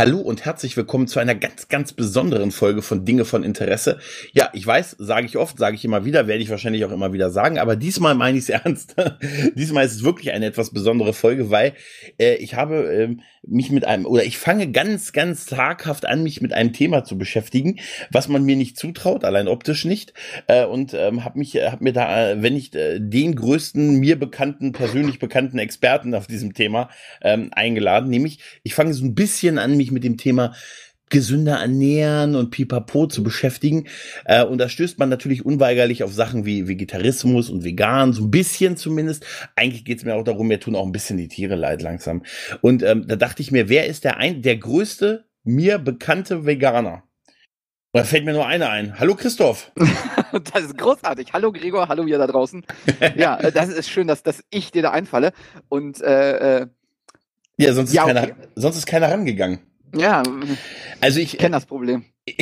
Hallo und herzlich willkommen zu einer ganz, ganz besonderen Folge von Dinge von Interesse. Ja, ich weiß, sage ich oft, sage ich immer wieder, werde ich wahrscheinlich auch immer wieder sagen, aber diesmal meine ich es ernst. diesmal ist es wirklich eine etwas besondere Folge, weil äh, ich habe äh, mich mit einem, oder ich fange ganz, ganz zaghaft an, mich mit einem Thema zu beschäftigen, was man mir nicht zutraut, allein optisch nicht, äh, und ähm, habe mich, habe mir da, äh, wenn nicht äh, den größten, mir bekannten, persönlich bekannten Experten auf diesem Thema ähm, eingeladen, nämlich ich fange so ein bisschen an, mich mit dem Thema gesünder ernähren und pipapo zu beschäftigen. Äh, und da stößt man natürlich unweigerlich auf Sachen wie Vegetarismus und Vegan, so ein bisschen zumindest. Eigentlich geht es mir auch darum, mir tun auch ein bisschen die Tiere leid langsam. Und ähm, da dachte ich mir, wer ist der, ein, der größte mir bekannte Veganer? Da fällt mir nur einer ein. Hallo Christoph. das ist großartig. Hallo Gregor, hallo ihr da draußen. ja, äh, das ist schön, dass, dass ich dir da einfalle. Und äh, äh ja, sonst, ja, ist keiner, sonst ist keiner rangegangen. Ja, also ich kenne das Problem.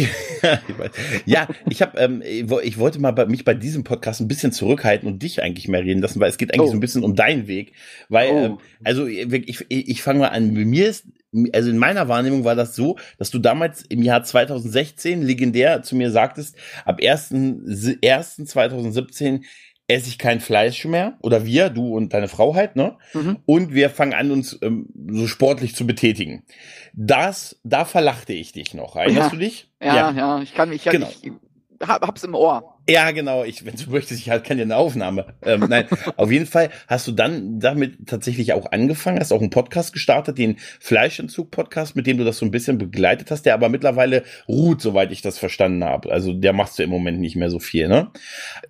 ja, ich habe, ähm, ich wollte mal bei, mich bei diesem Podcast ein bisschen zurückhalten und dich eigentlich mehr reden lassen, weil es geht eigentlich oh. so ein bisschen um deinen Weg. Weil, oh. ähm, also ich, ich, ich fange mal an. Bei mir ist, also in meiner Wahrnehmung war das so, dass du damals im Jahr 2016 legendär zu mir sagtest, ab 1.1.2017 esse ich kein Fleisch mehr oder wir, du und deine Frau halt, ne? Mhm. Und wir fangen an, uns ähm, so sportlich zu betätigen. Das, da verlachte ich dich noch. Erinnerst ja. du dich? Ja, ja, ja, ich kann mich, ja, genau. ich hab, hab's im Ohr. Ja, genau. Ich, wenn du möchtest, ich halt kann dir eine Aufnahme. Ähm, nein, auf jeden Fall hast du dann damit tatsächlich auch angefangen, hast auch einen Podcast gestartet, den Fleischentzug-Podcast, mit dem du das so ein bisschen begleitet hast, der aber mittlerweile ruht, soweit ich das verstanden habe. Also der machst du im Moment nicht mehr so viel, ne?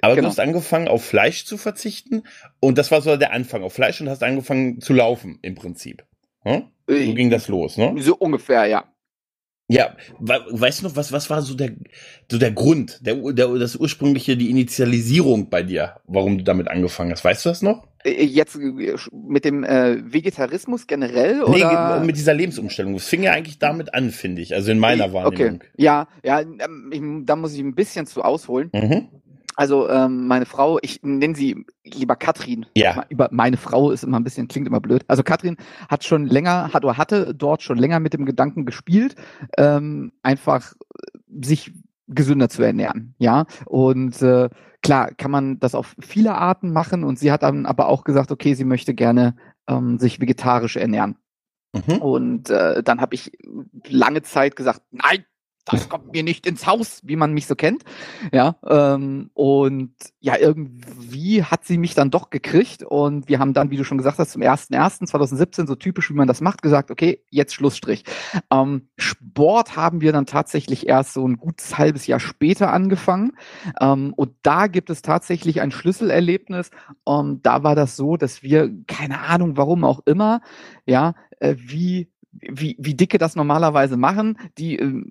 Aber genau. du hast angefangen, auf Fleisch zu verzichten und das war so der Anfang auf Fleisch und hast angefangen zu laufen im Prinzip. Hm? So ging das los, ne? So ungefähr, ja. Ja, weißt du noch, was, was war so der, so der Grund, der, der, das ursprüngliche, die Initialisierung bei dir, warum du damit angefangen hast? Weißt du das noch? Äh, äh, jetzt äh, mit dem äh, Vegetarismus generell? Oder? Nee, mit dieser Lebensumstellung. Es fing ja eigentlich damit an, finde ich, also in meiner Wahrnehmung. Okay. Ja, ja, ähm, ich, da muss ich ein bisschen zu ausholen. Mhm. Also ähm, meine Frau, ich nenne sie lieber Katrin. Ja. Über meine Frau ist immer ein bisschen, klingt immer blöd. Also Katrin hat schon länger, hat oder hatte dort schon länger mit dem Gedanken gespielt, ähm, einfach sich gesünder zu ernähren. Ja. Und äh, klar kann man das auf viele Arten machen und sie hat dann aber auch gesagt, okay, sie möchte gerne ähm, sich vegetarisch ernähren. Mhm. Und äh, dann habe ich lange Zeit gesagt, nein, das kommt mir nicht ins Haus, wie man mich so kennt. Ja, ähm, und ja, irgendwie hat sie mich dann doch gekriegt und wir haben dann, wie du schon gesagt hast, zum 1.1.2017, so typisch, wie man das macht, gesagt, okay, jetzt Schlussstrich. Ähm, Sport haben wir dann tatsächlich erst so ein gutes halbes Jahr später angefangen ähm, und da gibt es tatsächlich ein Schlüsselerlebnis und da war das so, dass wir, keine Ahnung, warum auch immer, ja, äh, wie wie, wie dicke das normalerweise machen, die äh,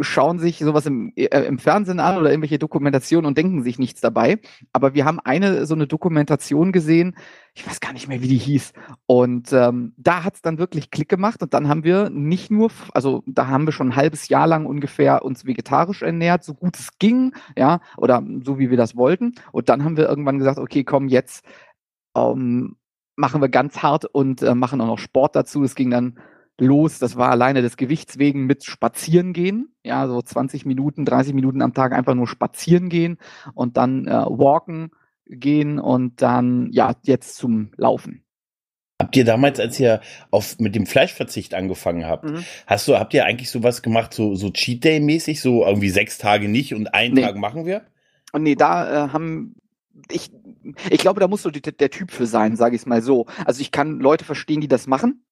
schauen sich sowas im, äh, im Fernsehen an oder irgendwelche Dokumentationen und denken sich nichts dabei. Aber wir haben eine so eine Dokumentation gesehen, ich weiß gar nicht mehr, wie die hieß. Und ähm, da hat's dann wirklich Klick gemacht und dann haben wir nicht nur, also da haben wir schon ein halbes Jahr lang ungefähr uns vegetarisch ernährt, so gut es ging, ja, oder so wie wir das wollten. Und dann haben wir irgendwann gesagt, okay, komm, jetzt ähm, machen wir ganz hart und äh, machen auch noch Sport dazu. Es ging dann los. Das war alleine des Gewichts wegen mit Spazieren gehen. Ja, so 20 Minuten, 30 Minuten am Tag einfach nur spazieren gehen und dann äh, walken gehen und dann ja jetzt zum Laufen. Habt ihr damals, als ihr auf mit dem Fleischverzicht angefangen habt, mhm. hast du, habt ihr eigentlich sowas gemacht, so, so Cheat Day mäßig, so irgendwie sechs Tage nicht und einen nee. Tag machen wir? Und nee, da äh, haben ich, ich glaube, da musst du der, der Typ für sein, sage ich es mal so. Also ich kann Leute verstehen, die das machen.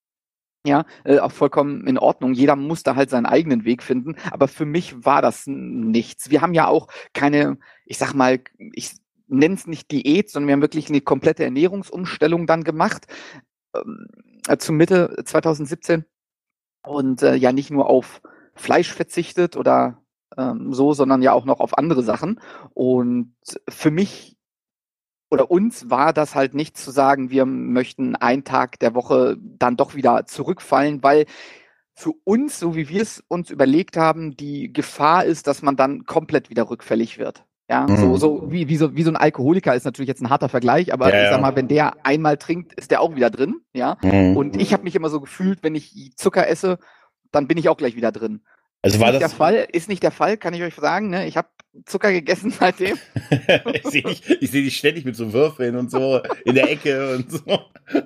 Ja, äh, auch vollkommen in Ordnung. Jeder muss da halt seinen eigenen Weg finden. Aber für mich war das nichts. Wir haben ja auch keine, ich sag mal, ich nenne es nicht Diät, sondern wir haben wirklich eine komplette Ernährungsumstellung dann gemacht. Ähm, äh, zu Mitte 2017. Und äh, ja, nicht nur auf Fleisch verzichtet oder ähm, so, sondern ja auch noch auf andere Sachen. Und für mich oder uns war das halt nicht zu sagen, wir möchten einen Tag der Woche dann doch wieder zurückfallen, weil für uns, so wie wir es uns überlegt haben, die Gefahr ist, dass man dann komplett wieder rückfällig wird. Ja, mhm. so, so, wie, wie, so, wie so ein Alkoholiker ist natürlich jetzt ein harter Vergleich, aber ja, ich sag mal, wenn der einmal trinkt, ist der auch wieder drin. Ja, mhm. und ich habe mich immer so gefühlt, wenn ich Zucker esse, dann bin ich auch gleich wieder drin. Also war ist das der Fall, ist nicht der Fall, kann ich euch sagen. Ne? Ich habe Zucker gegessen seitdem. ich sehe dich, ich seh dich ständig mit so Würfeln und so in der Ecke und so.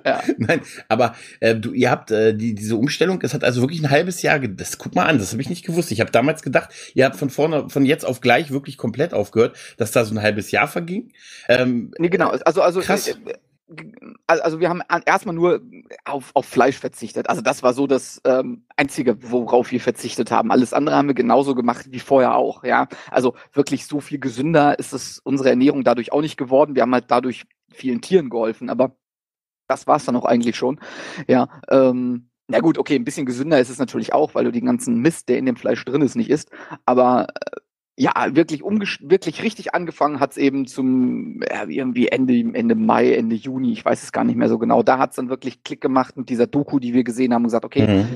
Ja. Nein, aber äh, du, ihr habt äh, die, diese Umstellung, das hat also wirklich ein halbes Jahr, das guck mal an, das habe ich nicht gewusst. Ich habe damals gedacht, ihr habt von vorne, von jetzt auf gleich wirklich komplett aufgehört, dass da so ein halbes Jahr verging. Ähm, Nee, genau. Also, also, Krass. äh, also wir haben erstmal nur auf, auf Fleisch verzichtet. Also das war so das ähm, Einzige, worauf wir verzichtet haben. Alles andere haben wir genauso gemacht wie vorher auch, ja. Also wirklich so viel gesünder ist es unsere Ernährung dadurch auch nicht geworden. Wir haben halt dadurch vielen Tieren geholfen, aber das war es dann auch eigentlich schon. Ja, ähm, na gut, okay, ein bisschen gesünder ist es natürlich auch, weil du den ganzen Mist, der in dem Fleisch drin ist, nicht isst. Aber äh, ja, wirklich wirklich richtig angefangen hat's eben zum ja, irgendwie Ende, Ende Mai, Ende Juni, ich weiß es gar nicht mehr so genau. Da hat's dann wirklich Klick gemacht mit dieser Doku, die wir gesehen haben und gesagt, okay, mhm.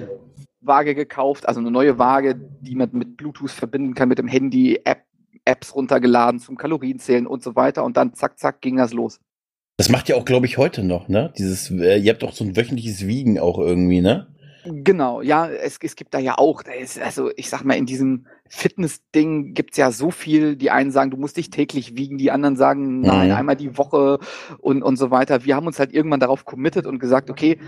Waage gekauft, also eine neue Waage, die man mit Bluetooth verbinden kann, mit dem Handy, App, Apps runtergeladen zum Kalorienzählen und so weiter und dann zack, zack, ging das los. Das macht ihr auch, glaube ich, heute noch, ne? Dieses, äh, ihr habt doch so ein wöchentliches Wiegen auch irgendwie, ne? Genau, ja, es, es gibt da ja auch, ist, also ich sag mal, in diesem Fitness-Ding gibt's ja so viel, die einen sagen, du musst dich täglich wiegen, die anderen sagen, nein, Mhm. einmal die Woche und, und so weiter. Wir haben uns halt irgendwann darauf committed und gesagt, okay,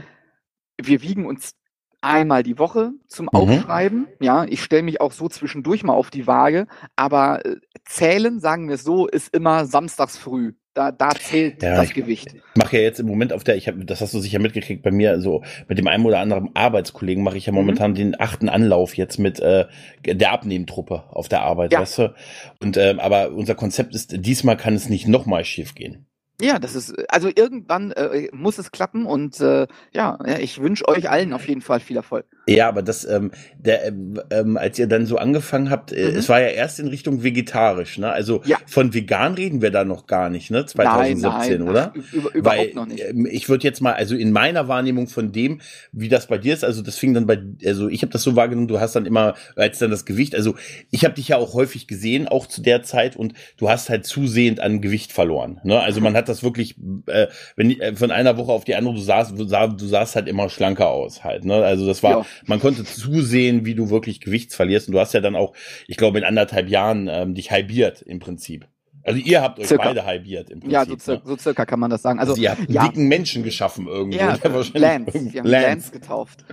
wir wiegen uns einmal die Woche zum Mhm. Aufschreiben. Ja, ich stelle mich auch so zwischendurch mal auf die Waage, aber äh, zählen, sagen wir es so, ist immer samstags früh. Da, da zählt Ja, das ich- Gewicht. Ich mache ja jetzt im Moment auf der, ich habe, das hast du sicher mitgekriegt bei mir, so mit dem einen oder anderen Arbeitskollegen mache ich ja Mhm. momentan den achten Anlauf jetzt mit äh, der Abnehmtruppe auf der Arbeit, Ja. weißt du? Und ähm, aber unser Konzept ist, diesmal kann es nicht nochmal schief gehen. Ja, das ist, also irgendwann äh, muss es klappen und äh, ja, ich wünsche euch allen auf jeden Fall viel Erfolg. Ja, aber das, ähm, der, ähm, ähm, als ihr dann so angefangen habt, äh, Mhm. es war ja erst in Richtung vegetarisch, ne? Also Ja. von vegan reden wir da noch gar nicht, ne? 2017, nein, oder? Ach, über, überhaupt Weil noch nicht. ähm, ich würde jetzt mal, also in meiner Wahrnehmung von dem, wie das bei dir ist, also das fing dann bei, also ich habe das so wahrgenommen, du hast dann immer, als dann das Gewicht, also ich habe dich ja auch häufig gesehen, auch zu der Zeit und du hast halt zusehend an Gewicht verloren. Ne? Also man hat das wirklich, äh, wenn äh, von einer Woche auf die andere, du sahst, du sah- du sahst halt immer schlanker aus halt. Ne? Also das war, Ja. man konnte zusehen, wie du wirklich Gewicht verlierst und du hast ja dann auch, ich glaube in anderthalb Jahren ähm, dich halbiert im Prinzip. Also ihr habt euch Circa. beide halbiert im Prinzip. Ja, so, ne? cir so circa kann man das sagen. Also, Also, ihr habt einen ja. dicken Menschen geschaffen irgendwo. ja, wahrscheinlich Lance, irgend- wir haben Lance. getauft.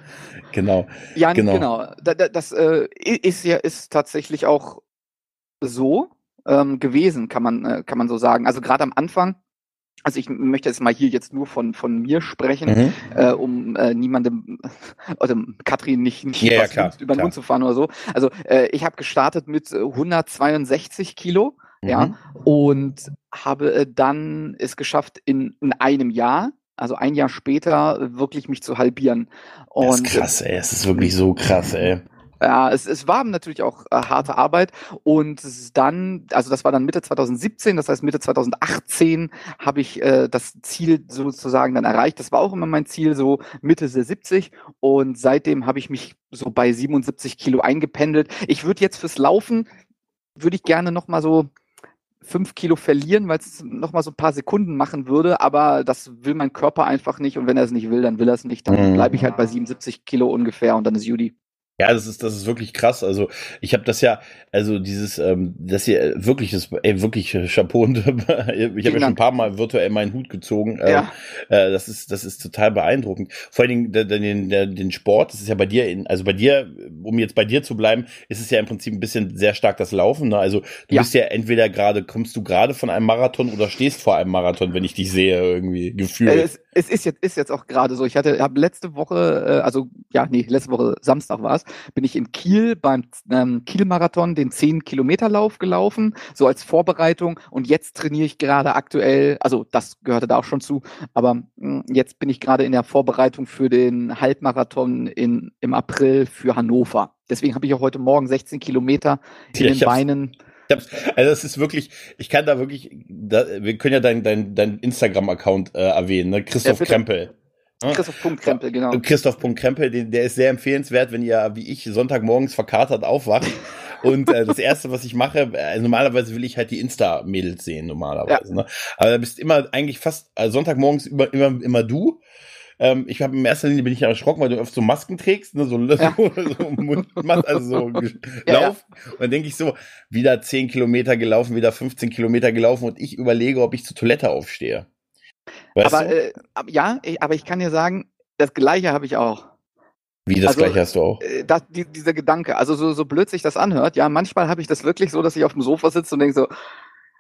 Genau. Ja, Genau. genau. Da, da, das äh, ist ja ist tatsächlich auch so ähm, gewesen, kann man äh, kann man so sagen. Also gerade am Anfang. Also ich möchte jetzt mal hier jetzt nur von von mir sprechen, Mhm. äh, um äh, niemandem oder Katrin nicht, nicht Ja, ja, was klar, über den. Mund zu fahren oder so. Also äh, ich habe gestartet mit äh, 162 Kilo, ja, Mhm. und habe äh, dann es geschafft in, in einem Jahr, also ein Jahr später, äh, wirklich mich zu halbieren. Das Und ist krass, ey. Es ist wirklich so krass, ey. Ja, es, es war natürlich auch äh, harte Arbeit und dann, also das war dann Mitte 2017, das heißt Mitte 2018 habe ich äh, das Ziel sozusagen dann erreicht. Das war auch immer mein Ziel, so Mitte der 70 und seitdem habe ich mich so bei 77 Kilo eingependelt. Ich würde jetzt fürs Laufen, würde ich gerne noch mal so fünf Kilo verlieren, weil es noch mal so ein paar Sekunden machen würde, aber das will mein Körper einfach nicht und wenn er es nicht will, dann will er es nicht, dann Mhm. bleibe ich halt bei 77 Kilo ungefähr und dann ist Judy. Ja, das ist, das ist wirklich krass. Also ich habe das ja, also dieses, ähm, das hier äh, wirklich ist, ey, wirklich äh, Chapeau. Ich habe ja schon ein paar Mal virtuell meinen Hut gezogen. Ähm, Ja. äh, das ist, das ist total beeindruckend. Vor allen Dingen den, der, den Sport, das ist ja bei dir, in, also bei dir, um jetzt bei dir zu bleiben, ist es ja im Prinzip ein bisschen sehr stark das Laufen. Ne? Also du Ja. bist ja entweder gerade, kommst du gerade von einem Marathon oder stehst vor einem Marathon, wenn ich dich sehe, irgendwie gefühlt. Äh, Es, es ist jetzt ist jetzt auch gerade so. Ich hatte habe letzte Woche, äh, also ja, nee, letzte Woche Samstag war es, bin ich in Kiel beim ähm, Kiel-Marathon den 10 Kilometer Lauf gelaufen, so als Vorbereitung. Und jetzt trainiere ich gerade aktuell, also das gehörte da auch schon zu, aber mh, jetzt bin ich gerade in der Vorbereitung für den Halbmarathon in im April für Hannover. Deswegen habe ich auch heute Morgen 16 Kilometer in Ja, den Beinen. Also es ist wirklich, ich kann da wirklich, da, wir können ja dein, dein, dein Instagram-Account äh, erwähnen, ne? Christoph bitte. Krempel. Ja? Christoph Punkt Krempel, genau. Christoph.krempel, den, der ist sehr empfehlenswert, wenn ihr, wie ich, Sonntagmorgens verkatert aufwacht. Und äh, das Erste, was ich mache, äh, normalerweise will ich halt die Insta-Mädels sehen, normalerweise. Ne? Aber da bist immer eigentlich fast äh, Sonntagmorgens immer, immer, immer du. Ähm, ich habe in erster Linie bin ich erschrocken, weil du oft so Masken trägst, ne, so, ja. so, so Mund, also so ja, Lauf. Ja. Und dann denke ich so, wieder 10 Kilometer gelaufen, wieder 15 Kilometer gelaufen und ich überlege, ob ich zur Toilette aufstehe. Weißt aber äh, ja, ich, aber ich kann dir sagen, das Gleiche habe ich auch. Wie das also, gleiche hast du auch? Äh, das, die, dieser Gedanke, also so, so blöd sich das anhört, ja, manchmal habe ich das wirklich so, dass ich auf dem Sofa sitze und denke so,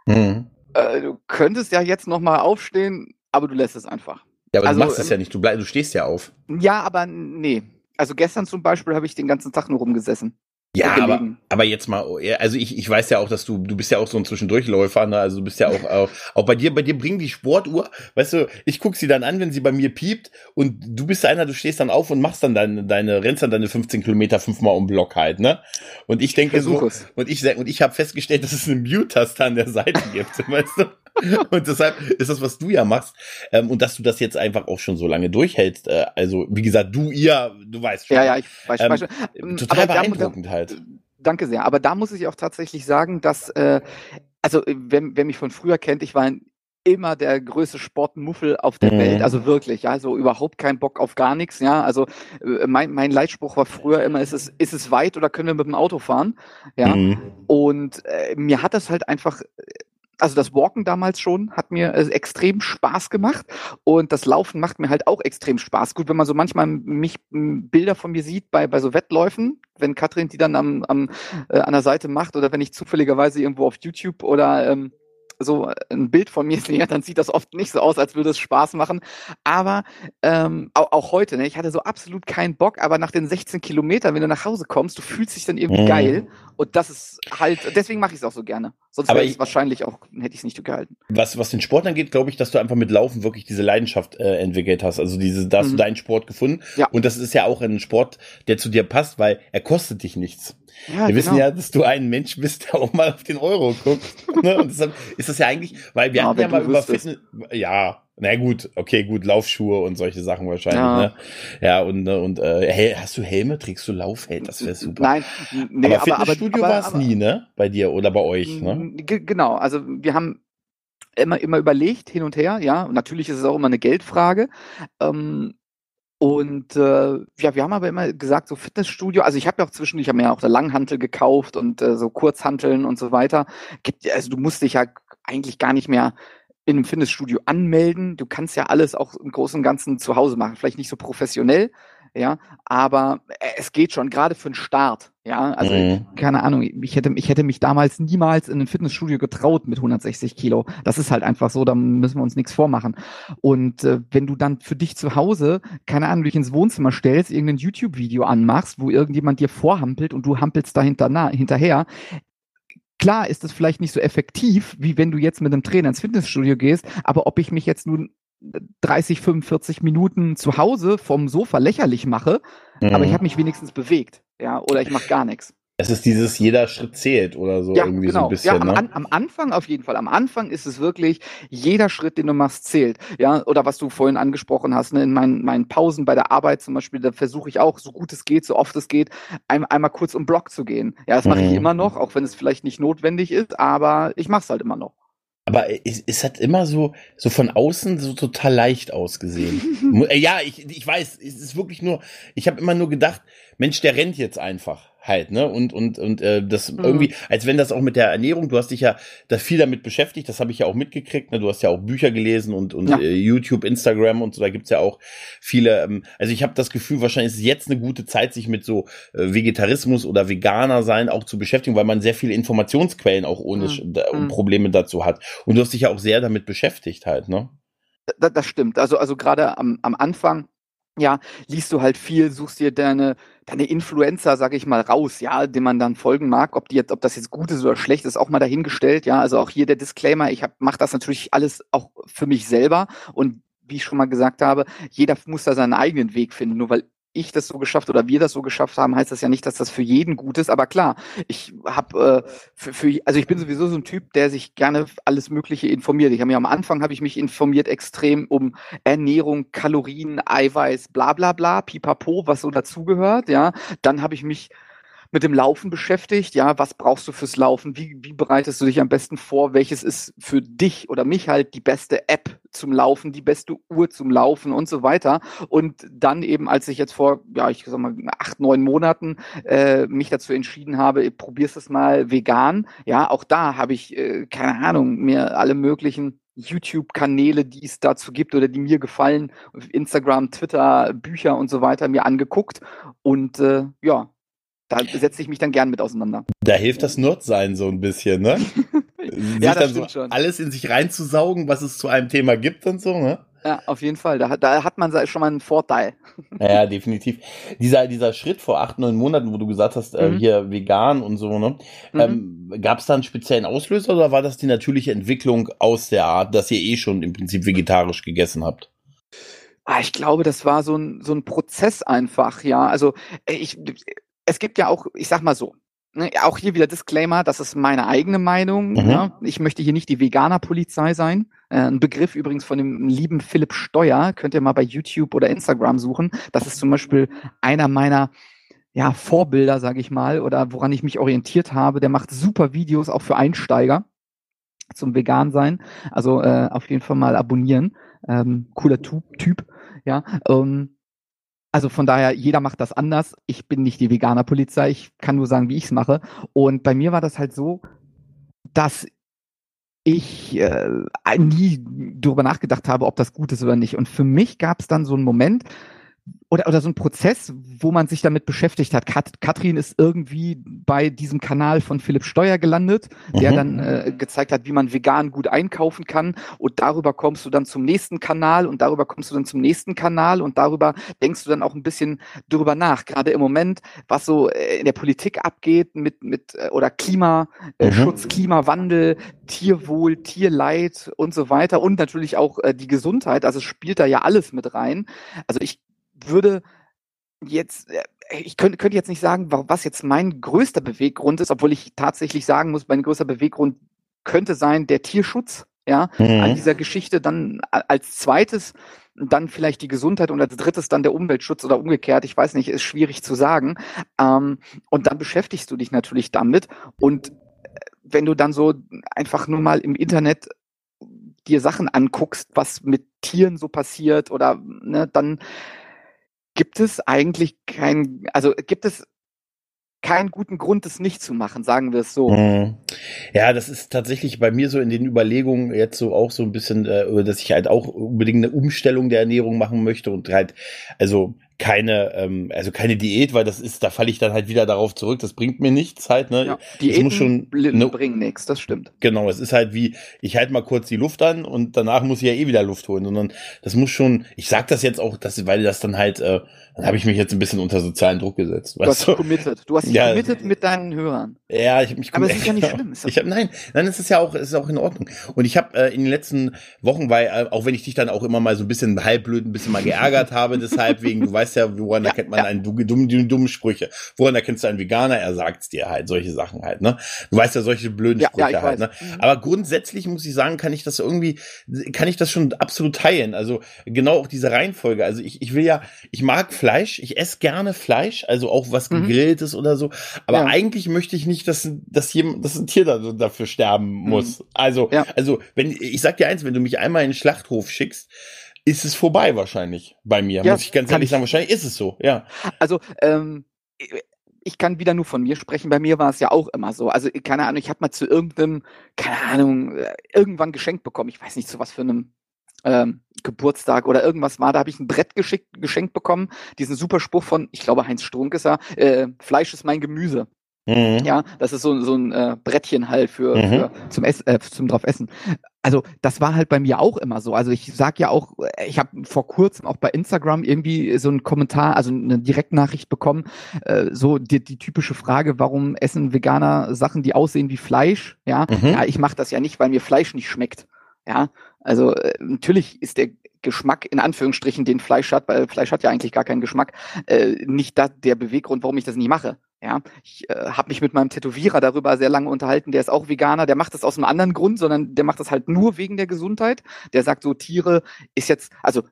mhm. äh, du könntest ja jetzt noch mal aufstehen, aber du lässt es einfach. Ja, aber also, du machst es ja ähm, nicht, du, bleib, du stehst ja auf. Ja, aber nee. Also gestern zum Beispiel habe ich den ganzen Tag nur rumgesessen. Ja, aber, aber jetzt mal, also ich, ich weiß ja auch, dass du, du bist ja auch so ein Zwischendurchläufer, ne? Also du bist ja auch, auch, auch bei dir, bei dir bringen die Sportuhr, weißt du, ich guck sie dann an, wenn sie bei mir piept und du bist einer, du stehst dann auf und machst dann deine, deine, rennst dann deine 15 Kilometer fünfmal um Block halt, ne? Und ich denke ich so, es. und ich, und ich habe festgestellt, dass es eine Mute-Taste an der Seite gibt, weißt du? Und deshalb ist das, was du ja machst, ähm, und dass du das jetzt einfach auch schon so lange durchhältst. Äh, also, wie gesagt, du, ihr, du weißt schon. Ja, ja, ich weiß, ähm, weiß schon. Total aber beeindruckend da, halt. Danke sehr. Aber da muss ich auch tatsächlich sagen, dass, äh, also, wer, wer mich von früher kennt, ich war ein immer der größte Sportmuffel auf der mhm. Welt, also wirklich, ja, also überhaupt kein Bock auf gar nichts, ja, also äh, mein, mein Leitspruch war früher immer, ist es, ist es weit oder können wir mit dem Auto fahren, ja, mhm. und äh, mir hat das halt einfach also das Walken damals schon hat mir äh, extrem Spaß gemacht und das Laufen macht mir halt auch extrem Spaß. Gut, wenn man so manchmal mich Bilder von mir sieht bei, bei so Wettläufen, wenn Katrin die dann am, am äh, an der Seite macht oder wenn ich zufälligerweise irgendwo auf YouTube oder ähm, so ein Bild von mir sehe, dann sieht das oft nicht so aus, als würde es Spaß machen. Aber ähm, auch, auch heute, ne, ich hatte so absolut keinen Bock, aber nach den 16 Kilometern, wenn du nach Hause kommst, du fühlst dich dann irgendwie mhm. geil. Und das ist halt, deswegen mache ich es auch so gerne. Sonst wäre ich wahrscheinlich auch, hätte ich es nicht gehalten. Was, was den Sport angeht, glaube ich, dass du einfach mit Laufen wirklich diese Leidenschaft äh, entwickelt hast. Also diese, da hast mhm. du deinen Sport gefunden. Ja. Und das ist ja auch ein Sport, der zu dir passt, weil er kostet dich nichts. Ja, Wir genau. wissen ja, dass du ein Mensch bist, der auch mal auf den Euro guckt. ne? Und deshalb ist das ja eigentlich, weil wir ja, hatten ja mal über Fitness, ja, na gut, okay, gut, Laufschuhe und solche Sachen wahrscheinlich, ja. ne? Ja, und, ne, und äh, hast du Helme? Trägst du Laufhelm? Das wäre super. Nein, nee, aber Fitnessstudio war es nie, ne? Bei dir oder bei euch, ne? Genau, also wir haben immer, immer überlegt, hin und her, ja. Und natürlich ist es auch immer eine Geldfrage. Ähm, und äh, ja, wir haben aber immer gesagt, so Fitnessstudio, also ich habe ja auch zwischendurch, ich habe mir ja auch der Langhantel gekauft und äh, so Kurzhanteln und so weiter. Gibt, also du musst dich ja eigentlich gar nicht mehr in einem Fitnessstudio anmelden. Du kannst ja alles auch im Großen und Ganzen zu Hause machen. Vielleicht nicht so professionell, ja, aber äh, es geht schon, gerade für den Start, ja, also mhm. keine Ahnung, ich hätte, ich hätte mich damals niemals in ein Fitnessstudio getraut mit 160 Kilo. Das ist halt einfach so, da müssen wir uns nichts vormachen. Und äh, wenn du dann für dich zu Hause, keine Ahnung, dich ins Wohnzimmer stellst, irgendein YouTube-Video anmachst, wo irgendjemand dir vorhampelt und du hampelst da hinter, hinterher, Klar ist es vielleicht nicht so effektiv, wie wenn du jetzt mit einem Trainer ins Fitnessstudio gehst, aber ob ich mich jetzt nun 30, 45 Minuten zu Hause vom Sofa lächerlich mache, mhm. aber ich habe mich wenigstens bewegt, ja, oder ich mache gar nichts. Es ist dieses jeder Schritt zählt oder so ja, irgendwie genau. so ein bisschen. Ja, am, ne? an, am, Anfang auf jeden Fall. Am Anfang ist es wirklich, jeder Schritt, den du machst, zählt. Ja, oder was du vorhin angesprochen hast, ne, in meinen, meinen Pausen bei der Arbeit zum Beispiel, da versuche ich auch, so gut es geht, so oft es geht, ein, einmal kurz um Block zu gehen. Ja, das mache mhm. ich immer noch, auch wenn es vielleicht nicht notwendig ist, aber ich mache es halt immer noch. Aber es, es, hat immer so, so von außen so total leicht ausgesehen. ja, ich, ich weiß, es ist wirklich nur, ich habe immer nur gedacht, Mensch, der rennt jetzt einfach halt, ne? Und und und äh, das mhm. irgendwie, als wenn das auch mit der Ernährung, du hast dich ja da viel damit beschäftigt, das habe ich ja auch mitgekriegt, ne? Du hast ja auch Bücher gelesen und und ja. äh, YouTube, Instagram und so, da gibt's ja auch viele. Ähm, also ich habe das Gefühl, wahrscheinlich ist es jetzt eine gute Zeit, sich mit so äh, Vegetarismus oder Veganer sein auch zu beschäftigen, weil man sehr viele Informationsquellen auch ohne mhm. da, mhm. Probleme dazu hat. Und du hast dich ja auch sehr damit beschäftigt halt, ne? Das, das stimmt. Also also gerade am am Anfang ja, liest du halt viel, suchst dir deine, deine Influencer, sag ich mal, raus, ja, dem man dann folgen mag. Ob die jetzt, ob das jetzt gut ist oder schlecht ist, auch mal dahingestellt, ja. Also auch hier der Disclaimer, ich mache das natürlich alles auch für mich selber und wie ich schon mal gesagt habe, jeder muss da seinen eigenen Weg finden. Nur weil ich das so geschafft oder wir das so geschafft haben, heißt das ja nicht, dass das für jeden gut ist. Aber klar, ich habe äh, für, für, also ich bin sowieso so ein Typ, der sich gerne alles Mögliche informiert. Ich habe mir am Anfang habe ich mich informiert extrem um Ernährung, Kalorien, Eiweiß, bla bla bla, pipapo, was so dazugehört. Ja, dann habe ich mich mit dem Laufen beschäftigt. Ja, was brauchst du fürs Laufen? Wie, wie bereitest du dich am besten vor? Welches ist für dich oder mich halt die beste App zum Laufen, die beste Uhr zum Laufen und so weiter? Und dann eben, als ich jetzt vor, ja, ich sag mal, acht, neun Monaten äh, mich dazu entschieden habe, probierst es mal vegan. Ja, auch da habe ich, äh, keine Ahnung, mir alle möglichen YouTube-Kanäle, die es dazu gibt oder die mir gefallen, Instagram, Twitter, Bücher und so weiter mir angeguckt. Und äh, ja, da setze ich mich dann gern mit auseinander. Da hilft das Nerdsein so ein bisschen, ne? ja, das dann so schon. alles in sich reinzusaugen, was es zu einem Thema gibt und so, ne? Ja, auf jeden Fall. Da, da hat man schon mal einen Vorteil. Ja, definitiv. Dieser, dieser Schritt vor acht, neun Monaten, wo du gesagt hast, äh, mhm. hier vegan und so, ne? Mhm. Ähm, Gab es da einen speziellen Auslöser oder war das die natürliche Entwicklung aus der Art, dass ihr eh schon im Prinzip vegetarisch gegessen habt? Ah, ich glaube, das war so ein, so ein Prozess einfach, ja. Also äh, ich, es gibt ja auch, ich sag mal so, ne, auch hier wieder Disclaimer, das ist meine eigene Meinung. Mhm. Ja. Ich möchte hier nicht die Veganer-Polizei sein. Äh, ein Begriff übrigens von dem lieben Philipp Steuer, könnt ihr mal bei YouTube oder Instagram suchen. Das ist zum Beispiel einer meiner ja, Vorbilder, sage ich mal, oder woran ich mich orientiert habe. Der macht super Videos auch für Einsteiger zum Vegan sein. Also äh, auf jeden Fall mal abonnieren. Ähm, cooler Typ, ja. Ähm, also von daher, jeder macht das anders. Ich bin nicht die Veganer-Polizei. Ich kann nur sagen, wie ich es mache. Und bei mir war das halt so, dass ich äh, nie darüber nachgedacht habe, ob das gut ist oder nicht. Und für mich gab es dann so einen Moment, oder, oder so ein Prozess, wo man sich damit beschäftigt hat. Kat Katrin ist irgendwie bei diesem Kanal von Philipp Steuer gelandet, der mhm. dann äh, gezeigt hat, wie man vegan gut einkaufen kann. Und darüber kommst du dann zum nächsten Kanal und darüber kommst du dann zum nächsten Kanal und darüber denkst du dann auch ein bisschen drüber nach. Gerade im Moment, was so äh, in der Politik abgeht mit, mit äh, oder Klimaschutz, äh, mhm. Klimawandel, Tierwohl, Tierleid und so weiter und natürlich auch äh, die Gesundheit. Also spielt da ja alles mit rein. Also ich würde jetzt, äh, ich könnte, könnte jetzt nicht sagen, was jetzt mein größter Beweggrund ist, obwohl ich tatsächlich sagen muss, mein größter Beweggrund könnte sein der Tierschutz, ja, mhm. an dieser Geschichte. Dann als zweites dann vielleicht die Gesundheit und als drittes dann der Umweltschutz oder umgekehrt. Ich weiß nicht, ist schwierig zu sagen. Ähm, und dann beschäftigst du dich natürlich damit. Und äh, wenn du dann so einfach nur mal im Internet dir Sachen anguckst, was mit Tieren so passiert oder ne, dann gibt es eigentlich kein, also gibt es keinen guten Grund, das nicht zu machen, sagen wir es so. Mhm. Ja, das ist tatsächlich bei mir so in den Überlegungen jetzt so auch so ein bisschen, äh, dass ich halt auch unbedingt eine Umstellung der Ernährung machen möchte und halt, also keine, ähm, also keine Diät, weil das ist, da falle ich dann halt wieder darauf zurück, das bringt mir nichts halt, ne? Ja, Diäten muss schon ne, bringen nichts, das stimmt. Genau, es ist halt wie, ich halte mal kurz die Luft an und danach muss ich ja eh wieder Luft holen, sondern das muss schon, ich sag das jetzt auch, dass, weil das dann halt, äh, dann habe ich mich jetzt ein bisschen unter sozialen Druck gesetzt. Du hast dich committed. Du hast dich ja, committed mit deinen Hörern. Ja, ich habe mich Aber es ist ja nicht schlimm. ich hab, nein, nein, es ist ja auch, es ist auch in Ordnung. Und ich habe äh, in den letzten Wochen, weil äh, auch wenn ich dich dann auch immer mal so ein bisschen halbblöd, ein bisschen mal geärgert habe, deshalb wegen, du weißt ja, woran ja, erkennt man ja. einen dummen, dummen, dummen Sprüche. Woran erkennst du einen Veganer? Er sagt's dir halt, solche Sachen halt, ne? Du weißt ja solche blöden Sprüche ja, halt, ne? Mhm. Aber grundsätzlich muss ich sagen, kann ich das irgendwie, kann ich das schon absolut teilen. Also genau auch diese Reihenfolge. Also ich, ich will ja, ich mag Fleisch, ich esse gerne Fleisch, also auch was mhm. gegrilltes mhm. oder so. Aber eigentlich möchte ich nicht, dass, dass jemand, dass ein Tier da, dafür sterben mhm. muss. Mhm. Also, also, wenn, ich sag dir eins, wenn du mich einmal in den Schlachthof schickst, ist es vorbei wahrscheinlich bei mir. Ja, muss ich ganz ehrlich ich. sagen, wahrscheinlich ist es so, ja. Also, ähm, ich kann wieder nur von mir sprechen. Bei mir war es ja auch immer so. Also, keine Ahnung, ich habe mal zu irgendeinem, keine Ahnung, äh, irgendwann geschenkt bekommen. Ich weiß nicht, zu was für einem ähm, Geburtstag oder irgendwas war. Da habe ich ein Brett geschickt, geschenkt bekommen. Diesen super Spruch von, ich glaube, Heinz Strunk ist er, äh, Fleisch ist mein Gemüse. Mhm. Ja, das ist so, so ein äh, Brettchen halt für, mhm. für zum, Ess, äh, zum drauf essen. Also das war halt bei mir auch immer so. Also ich sag ja auch, ich habe vor kurzem auch bei Instagram irgendwie so einen Kommentar, also eine Direktnachricht bekommen, äh, so die, die typische Frage, warum essen Veganer Sachen, die aussehen wie Fleisch? Ja, mhm. ja ich mache das ja nicht, weil mir Fleisch nicht schmeckt. Ja, also äh, natürlich ist der Geschmack in Anführungsstrichen, den Fleisch hat, weil Fleisch hat ja eigentlich gar keinen Geschmack, äh, nicht da der Beweggrund, warum ich das nicht mache. Ja, ich äh, habe mich mit meinem Tätowierer darüber sehr lange unterhalten. Der ist auch Veganer. Der macht das aus einem anderen Grund, sondern der macht das halt nur wegen der Gesundheit. Der sagt so, Tiere ist jetzt, also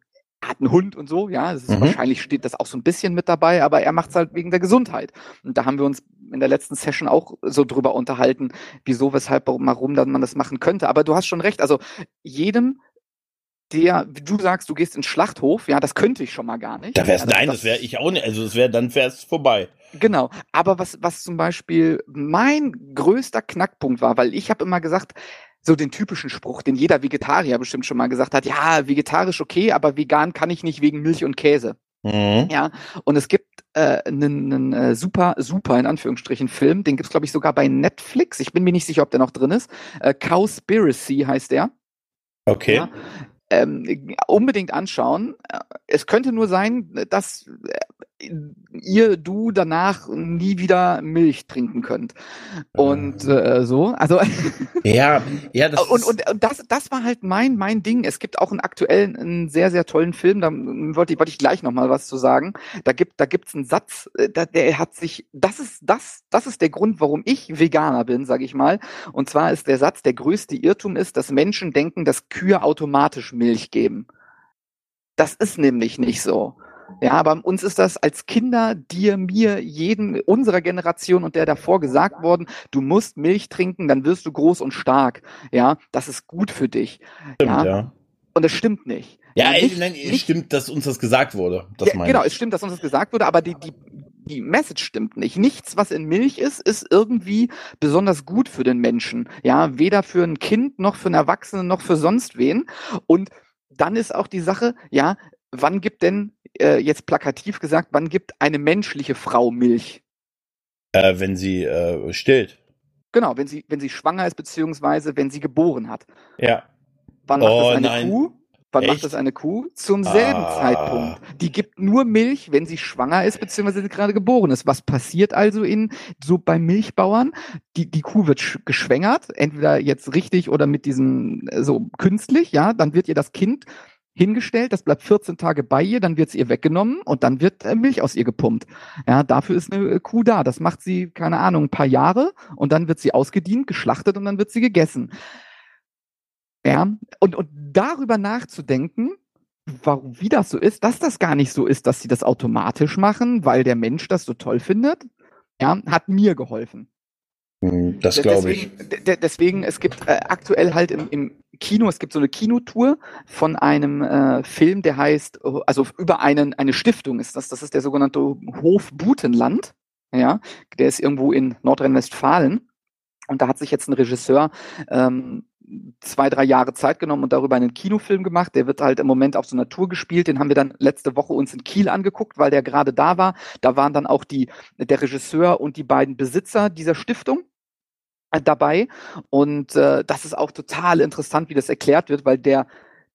hat einen Hund und so, ja, ist, mhm. wahrscheinlich steht das auch so ein bisschen mit dabei, aber er macht es halt wegen der Gesundheit. Und da haben wir uns in der letzten Session auch so drüber unterhalten, wieso, weshalb, warum, warum man das machen könnte. Aber du hast schon recht, also jedem der, wie du sagst, du gehst ins Schlachthof, ja, das könnte ich schon mal gar nicht. Da wär's, also, nein, das, das wäre ich auch nicht. Also das wäre, dann wäre es vorbei. Genau. Aber was, was zum Beispiel mein größter Knackpunkt war, weil ich habe immer gesagt, so den typischen Spruch, den jeder Vegetarier bestimmt schon mal gesagt hat, ja, vegetarisch okay, aber vegan kann ich nicht wegen Milch und Käse. Mhm. Ja, und es gibt äh, einen, einen äh, super, super in Anführungsstrichen Film, den gibt's glaube ich sogar bei Netflix. Ich bin mir nicht sicher, ob der noch drin ist. Äh, Cowspiracy heißt der. Okay. Ja, ähm, unbedingt anschauen. Es könnte nur sein, dass ihr, du danach nie wieder Milch trinken könnt. Und äh, so, also. Ja, ja, das und, und, und das, das war halt mein, mein Ding. Es gibt auch einen aktuellen, einen sehr, sehr tollen Film, da wollte ich, wollte ich gleich nochmal was zu sagen. Da gibt, da gibt's einen Satz, äh, da, der hat sich, das ist, das, das ist der Grund, warum ich Veganer bin, sage ich mal. Und zwar ist der Satz, der größte Irrtum ist, dass Menschen denken, dass Kühe automatisch Milch geben. Das ist nämlich nicht so. Ja, aber uns ist das als Kinder, dir, mir, jedem unserer Generation und der davor gesagt worden, du musst Milch trinken, dann wirst du groß und stark. Ja, das ist gut für dich. Stimmt, ja. ja. Und das stimmt nicht. Ja, nicht, nein, es nicht, stimmt, dass uns das gesagt wurde. Das ja, genau, es stimmt, dass uns das gesagt wurde, aber die, die, die Message stimmt nicht. Nichts, was in Milch ist, ist irgendwie besonders gut für den Menschen. Ja, weder für ein Kind noch für einen Erwachsenen noch für sonst wen. Und dann ist auch die Sache, ja, wann gibt denn äh, jetzt plakativ gesagt, wann gibt eine menschliche Frau Milch? Äh, wenn sie äh, stillt. Genau, wenn sie, wenn sie schwanger ist, beziehungsweise wenn sie geboren hat. Ja. Wann macht oh, das eine nein. Kuh? Wann Echt? macht das eine Kuh? Zum selben ah. Zeitpunkt. Die gibt nur Milch, wenn sie schwanger ist, beziehungsweise sie gerade geboren ist. Was passiert also in, so bei Milchbauern? Die, die Kuh wird geschwängert, entweder jetzt richtig oder mit diesem, äh, so künstlich, ja, dann wird ihr das Kind hingestellt, das bleibt 14 Tage bei ihr, dann wird es ihr weggenommen und dann wird äh, Milch aus ihr gepumpt. Ja, dafür ist eine äh, Kuh da. Das macht sie, keine Ahnung, ein paar Jahre und dann wird sie ausgedient, geschlachtet und dann wird sie gegessen. Ja, und, und darüber nachzudenken, warum, wie das so ist, dass das gar nicht so ist, dass sie das automatisch machen, weil der Mensch das so toll findet, ja, hat mir geholfen. Hm, das glaube ich. Deswegen, es gibt äh, aktuell halt im, im, Kino, es gibt so eine Kinotour von einem äh, Film, der heißt, also über einen, eine Stiftung ist das, das ist der sogenannte Hof Butenland, ja, der ist irgendwo in Nordrhein-Westfalen. Und da hat sich jetzt ein Regisseur ähm, zwei, drei Jahre Zeit genommen und darüber einen Kinofilm gemacht. Der wird halt im Moment auf so einer Tour gespielt. Den haben wir dann letzte Woche uns in Kiel angeguckt, weil der gerade da war. Da waren dann auch die, der Regisseur und die beiden Besitzer dieser Stiftung dabei. Und äh, das ist auch total interessant, wie das erklärt wird, weil der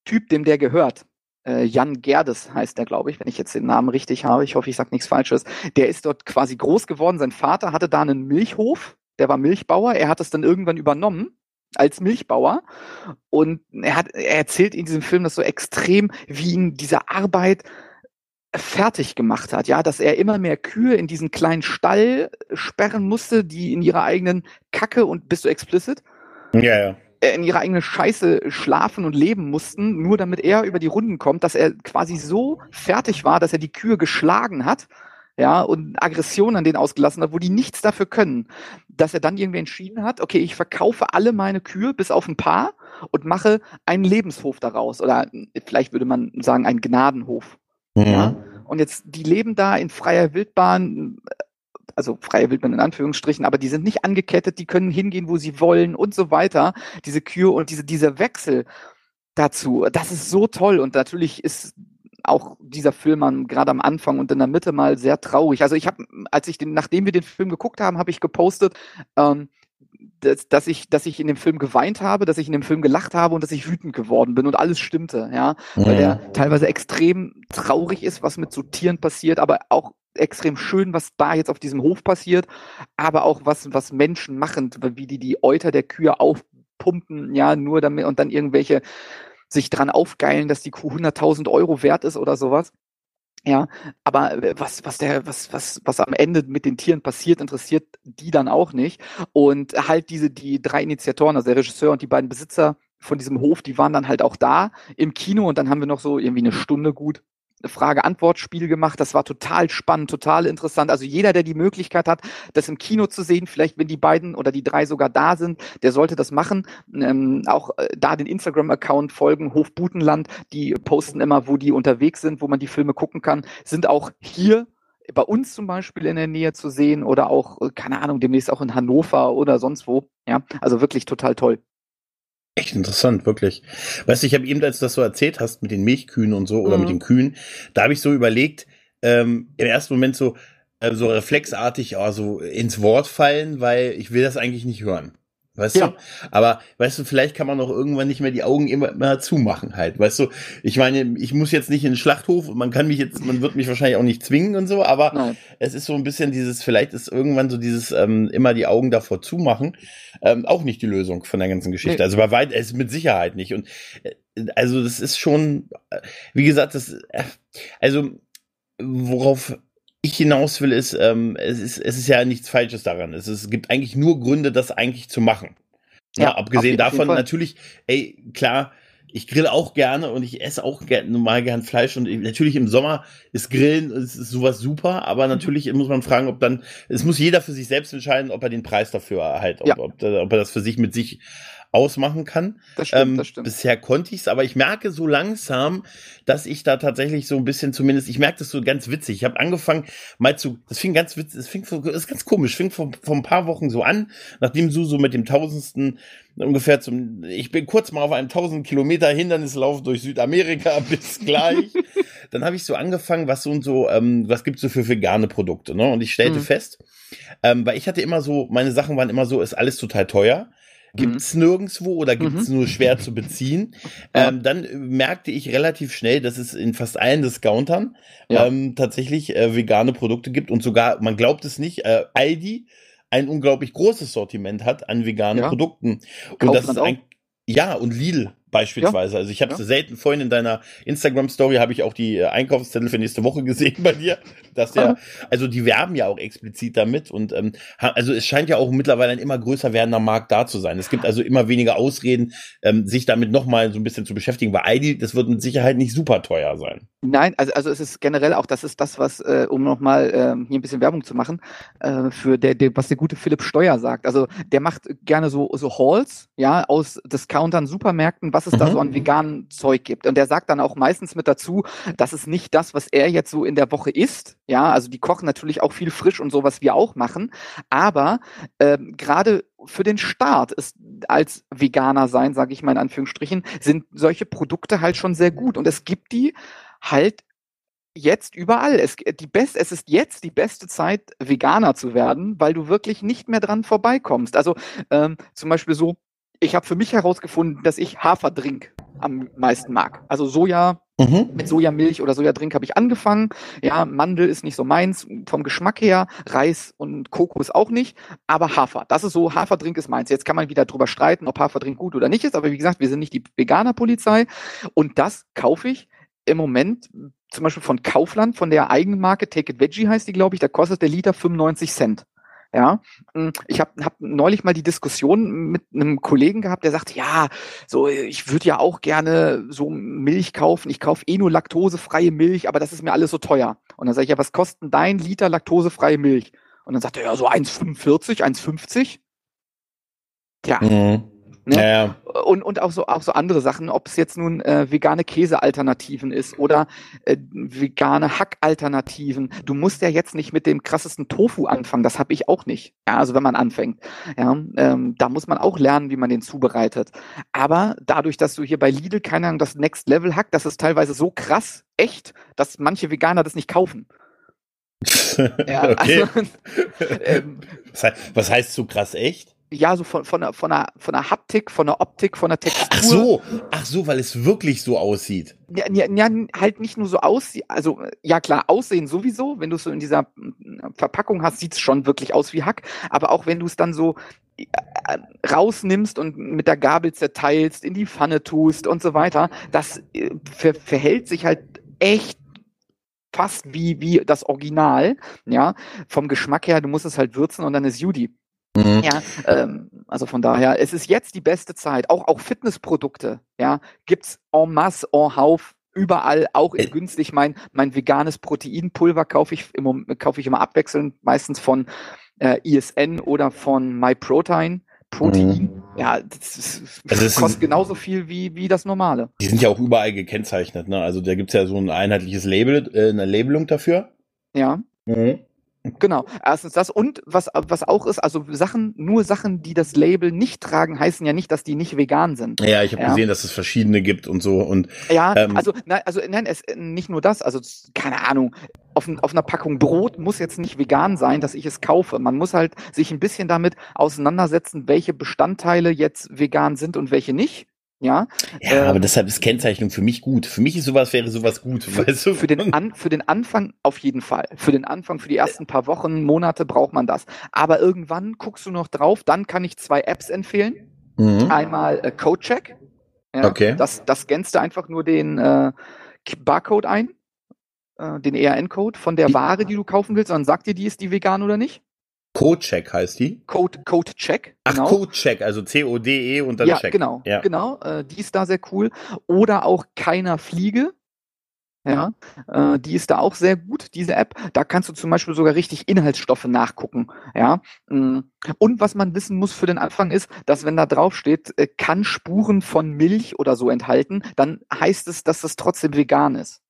Typ, dem der gehört, äh, Jan Gerdes heißt der, glaube ich, wenn ich jetzt den Namen richtig habe. Ich hoffe, ich sage nichts Falsches. Der ist dort quasi groß geworden. Sein Vater hatte da einen Milchhof. Der war Milchbauer. Er hat es dann irgendwann übernommen als Milchbauer. Und er hat, er erzählt in diesem Film das so extrem, wie ihn diese Arbeit fertig gemacht hat, ja, dass er immer mehr Kühe in diesen kleinen Stall sperren musste, die in ihrer eigenen Kacke und bist du explicit? Ja, ja. Äh, in ihrer eigenen Scheiße schlafen und leben mussten, nur damit er über die Runden kommt, dass er quasi so fertig war, dass er die Kühe geschlagen hat ja, und Aggression an denen ausgelassen hat, wo die nichts dafür können, dass er dann irgendwie entschieden hat, okay, ich verkaufe alle meine Kühe bis auf ein paar und mache einen Lebenshof daraus oder vielleicht würde man sagen einen Gnadenhof. Mhm. Ja? Und jetzt, die leben da in freier Wildbahn, also freie Wildbahn in Anführungsstrichen, aber die sind nicht angekettet, die können hingehen, wo sie wollen und so weiter. Diese Kühe und diese, dieser Wechsel dazu, das ist so toll und natürlich ist auch dieser Film gerade am Anfang und in der Mitte mal sehr traurig. Also ich habe, als ich den, nachdem wir den Film geguckt haben, habe ich gepostet, ähm, dass, dass, ich, dass ich in dem Film geweint habe, dass ich in dem Film gelacht habe und dass ich wütend geworden bin und alles stimmte, ja. Mhm. Weil der teilweise extrem traurig ist, was mit so Tieren passiert, aber auch extrem schön, was da jetzt auf diesem Hof passiert, aber auch was, was Menschen machen, wie die die Euter der Kühe aufpumpen, ja, nur damit und dann irgendwelche sich dran aufgeilen, dass die Kuh 100.000 Euro wert ist oder sowas. Ja, aber äh, was, was der, was, was, was am Ende mit den Tieren passiert, interessiert die dann auch nicht. Und halt diese, die drei Initiatoren, also der Regisseur und die beiden Besitzer von diesem Hof, die waren dann halt auch da im Kino und dann haben wir noch so irgendwie eine Stunde gut Frage-Antwort-Spiel gemacht. Das war total spannend, total interessant. Also jeder, der die Möglichkeit hat, das im Kino zu sehen, vielleicht wenn die beiden oder die drei sogar da sind, der sollte das machen. Ähm, auch äh, da den Instagram-Account folgen, Hof Butenland, die posten immer, wo die unterwegs sind, wo man die Filme gucken kann, sind auch hier bei uns zum Beispiel in der Nähe zu sehen oder auch, äh, keine Ahnung, demnächst auch in Hannover oder sonst wo. Ja, also wirklich total toll. Echt interessant, wirklich. Weißt du, ich habe eben, als du das so erzählt hast mit den Milchkühen und so oder mhm. mit den Kühen, da habe ich so überlegt, ähm, im ersten Moment so, äh, so reflexartig also ins Wort fallen, weil ich will das eigentlich nicht hören. Weißt ja. du? Aber weißt du, vielleicht kann man auch irgendwann nicht mehr die Augen immer, immer zumachen halt. Weißt du, ich meine, ich muss jetzt nicht in den Schlachthof und man kann mich jetzt, man wird mich wahrscheinlich auch nicht zwingen und so, aber Nein. es ist so ein bisschen dieses, vielleicht ist irgendwann so dieses ähm, immer die Augen davor zumachen, ähm, auch nicht die Lösung von der ganzen Geschichte. Nee. Also bei weit, es ist mit Sicherheit nicht. Und äh, also das ist schon, äh, wie gesagt, das, äh, also worauf ich hinaus will, ist, ähm, es ist, es ist ja nichts Falsches daran. Es, ist, es gibt eigentlich nur Gründe, das eigentlich zu machen. Ja, ja abgesehen davon natürlich, ey, klar, ich grill auch gerne und ich esse auch gern, normal gern Fleisch und natürlich im Sommer ist Grillen ist, ist sowas super, aber natürlich muss man fragen, ob dann, es muss jeder für sich selbst entscheiden, ob er den Preis dafür erhält, ob, ja. ob, ob, er das für sich mit sich ausmachen kann. Das stimmt, ähm, das stimmt. Bisher konnte ich es, aber ich merke so langsam, dass ich da tatsächlich so ein bisschen zumindest, ich merke das so ganz witzig. Ich habe angefangen mal zu, das fing ganz witzig, das fing, das ist ganz komisch, fing vor, vor ein paar Wochen so an, nachdem du so mit dem tausendsten ungefähr zum, ich bin kurz mal auf einem tausend Kilometer Hindernislauf durch Südamerika, bis gleich. Dann habe ich so angefangen, was so und so, ähm, was gibt's so für vegane Produkte, ne? Und ich stellte mhm. fest, ähm, weil ich hatte immer so, meine Sachen waren immer so, ist alles total teuer gibt's mhm. nirgendwo oder gibt's mhm. nur schwer zu beziehen. Ja. Ähm, dann merkte ich relativ schnell, dass es in fast allen Discountern ja. ähm, tatsächlich äh, vegane Produkte gibt und sogar, man glaubt es nicht, äh, Aldi ein unglaublich großes Sortiment hat an veganen ja. Produkten. Und das ist ein, ja, und Lidl beispielsweise. Ja. Also ich habe ja. selten vorhin in deiner Instagram Story habe ich auch die äh, Einkaufszettel für nächste Woche gesehen bei dir, dass der also die werben ja auch explizit damit und ähm, also es scheint ja auch mittlerweile ein immer größer werdender Markt da zu sein. Es gibt also immer weniger Ausreden, ähm, sich damit nochmal so ein bisschen zu beschäftigen, weil Aldi, das wird mit Sicherheit nicht super teuer sein. Nein, also also es ist generell auch, das ist das, was äh, um nochmal äh, hier ein bisschen Werbung zu machen äh, für der, der was der gute Philipp Steuer sagt. Also der macht gerne so so Halls, ja, aus Discountern, Supermärkten, was was es mhm. da so an mhm. veganen Zeug gibt. Und der sagt dann auch meistens mit dazu, das ist nicht das, was er jetzt so in der Woche isst. Ja, also die kochen natürlich auch viel frisch und so, was wir auch machen. Aber ähm, gerade für den Start ist als Veganer sein, sage ich mal in Anführungsstrichen, sind solche Produkte halt schon sehr gut. Und es gibt die halt jetzt überall. Es, die best, es ist jetzt die beste Zeit, Veganer zu werden, weil du wirklich nicht mehr dran vorbeikommst. Also ähm, zum Beispiel so, ich habe für mich herausgefunden, dass ich Haferdrink am meisten mag. Also Soja, mhm. mit Sojamilch oder Sojadrink habe ich angefangen. Ja, Mandel ist nicht so meins vom Geschmack her, Reis und Kokos auch nicht, aber Hafer, das ist so, Haferdrink ist meins. Jetzt kann man wieder drüber streiten, ob Haferdrink gut oder nicht ist, aber wie gesagt, wir sind nicht die Veganer-Polizei und das kaufe ich im Moment zum Beispiel von Kaufland, von der Eigenmarke Take It Veggie heißt die, glaube ich, da kostet der Liter 95 Cent. Ja, hm, ich habe hab neulich mal die Diskussion mit einem Kollegen gehabt, der sagt, ja, so ich würde ja auch gerne so Milch kaufen. Ich kaufe eh nur laktosefreie Milch, aber das ist mir alles so teuer. Und dann sage ich, ja, was kostet dein Liter laktosefreie Milch? Und dann sagt er, ja, so 1,45, 1,50. Tja, mhm. Ne? Ja, ja. Und, und auch so auch so andere Sachen, ob es jetzt nun äh, vegane Käsealternativen ist oder äh, vegane Hackalternativen. Du musst ja jetzt nicht mit dem krassesten Tofu anfangen, das habe ich auch nicht. Ja, also wenn man anfängt. Ja, ähm, da muss man auch lernen, wie man den zubereitet. Aber dadurch, dass du hier bei Lidl, keine Ahnung, das Next Level Hack, das ist teilweise so krass echt, dass manche Veganer das nicht kaufen. ja, okay. Also, ähm, was, heißt, was heißt so krass echt? Ja, so von, von, der, von, der, von der Haptik, von der Optik, von der Textur. Ach so, ach so, weil es wirklich so aussieht. Ja, ja, ja halt nicht nur so aussieht, also ja klar, aussehen sowieso, wenn du es so in dieser Verpackung hast, sieht es schon wirklich aus wie Hack, aber auch wenn du es dann so äh, rausnimmst und mit der Gabel zerteilst, in die Pfanne tust und so weiter, das äh, ver verhält sich halt echt fast wie, wie das Original, ja, vom Geschmack her, du musst es halt würzen und dann ist Judy. Mhm. Ja, ähm, also von daher, es ist jetzt die beste Zeit. Auch, auch Fitnessprodukte, ja, gibt's en masse, en hauf, überall, auch in günstig. Mein, mein veganes Proteinpulver kaufe ich, im, kaufe ich immer abwechselnd, meistens von äh, ISN oder von MyProtein. Protein, mhm. ja, das, also das kostet genauso viel wie, wie das normale. Die sind ja auch überall gekennzeichnet, ne? Also da gibt's ja so ein einheitliches Label, äh, eine Labelung dafür. Ja. Mhm. Genau, erstens das und was, was auch ist, also Sachen, nur Sachen, die das Label nicht tragen, heißen ja nicht, dass die nicht vegan sind. Ja, ich habe ja. gesehen, dass es verschiedene gibt und so und ja, ähm, also nein, also nein, es nicht nur das, also keine Ahnung, auf, auf einer Packung Brot muss jetzt nicht vegan sein, dass ich es kaufe. Man muss halt sich ein bisschen damit auseinandersetzen, welche Bestandteile jetzt vegan sind und welche nicht. Ja, ja äh, aber deshalb ist Kennzeichnung für mich gut. Für mich ist sowas, wäre sowas gut. Für, weißt du? für, den, An, für den Anfang auf jeden Fall. Für den Anfang, für die ersten paar Wochen, Monate braucht man das. Aber irgendwann guckst du noch drauf, dann kann ich zwei Apps empfehlen. Mhm. Einmal äh, CodeCheck. Ja, okay. Das, das scannst du einfach nur den äh, Barcode ein, äh, den ERN-Code von der Ware, die du kaufen willst, dann sagt dir die, ist die vegan oder nicht. Codecheck heißt die? Code, Code Check. Ach, genau. Codecheck, also C-O-D-E und dann ja, Check. Genau, ja, genau. Äh, die ist da sehr cool. Oder auch keiner Fliege. Ja, äh, die ist da auch sehr gut, diese App. Da kannst du zum Beispiel sogar richtig Inhaltsstoffe nachgucken. Ja, mm. und was man wissen muss für den Anfang ist, dass wenn da drauf steht, äh, kann Spuren von Milch oder so enthalten, dann heißt es, dass das trotzdem vegan ist.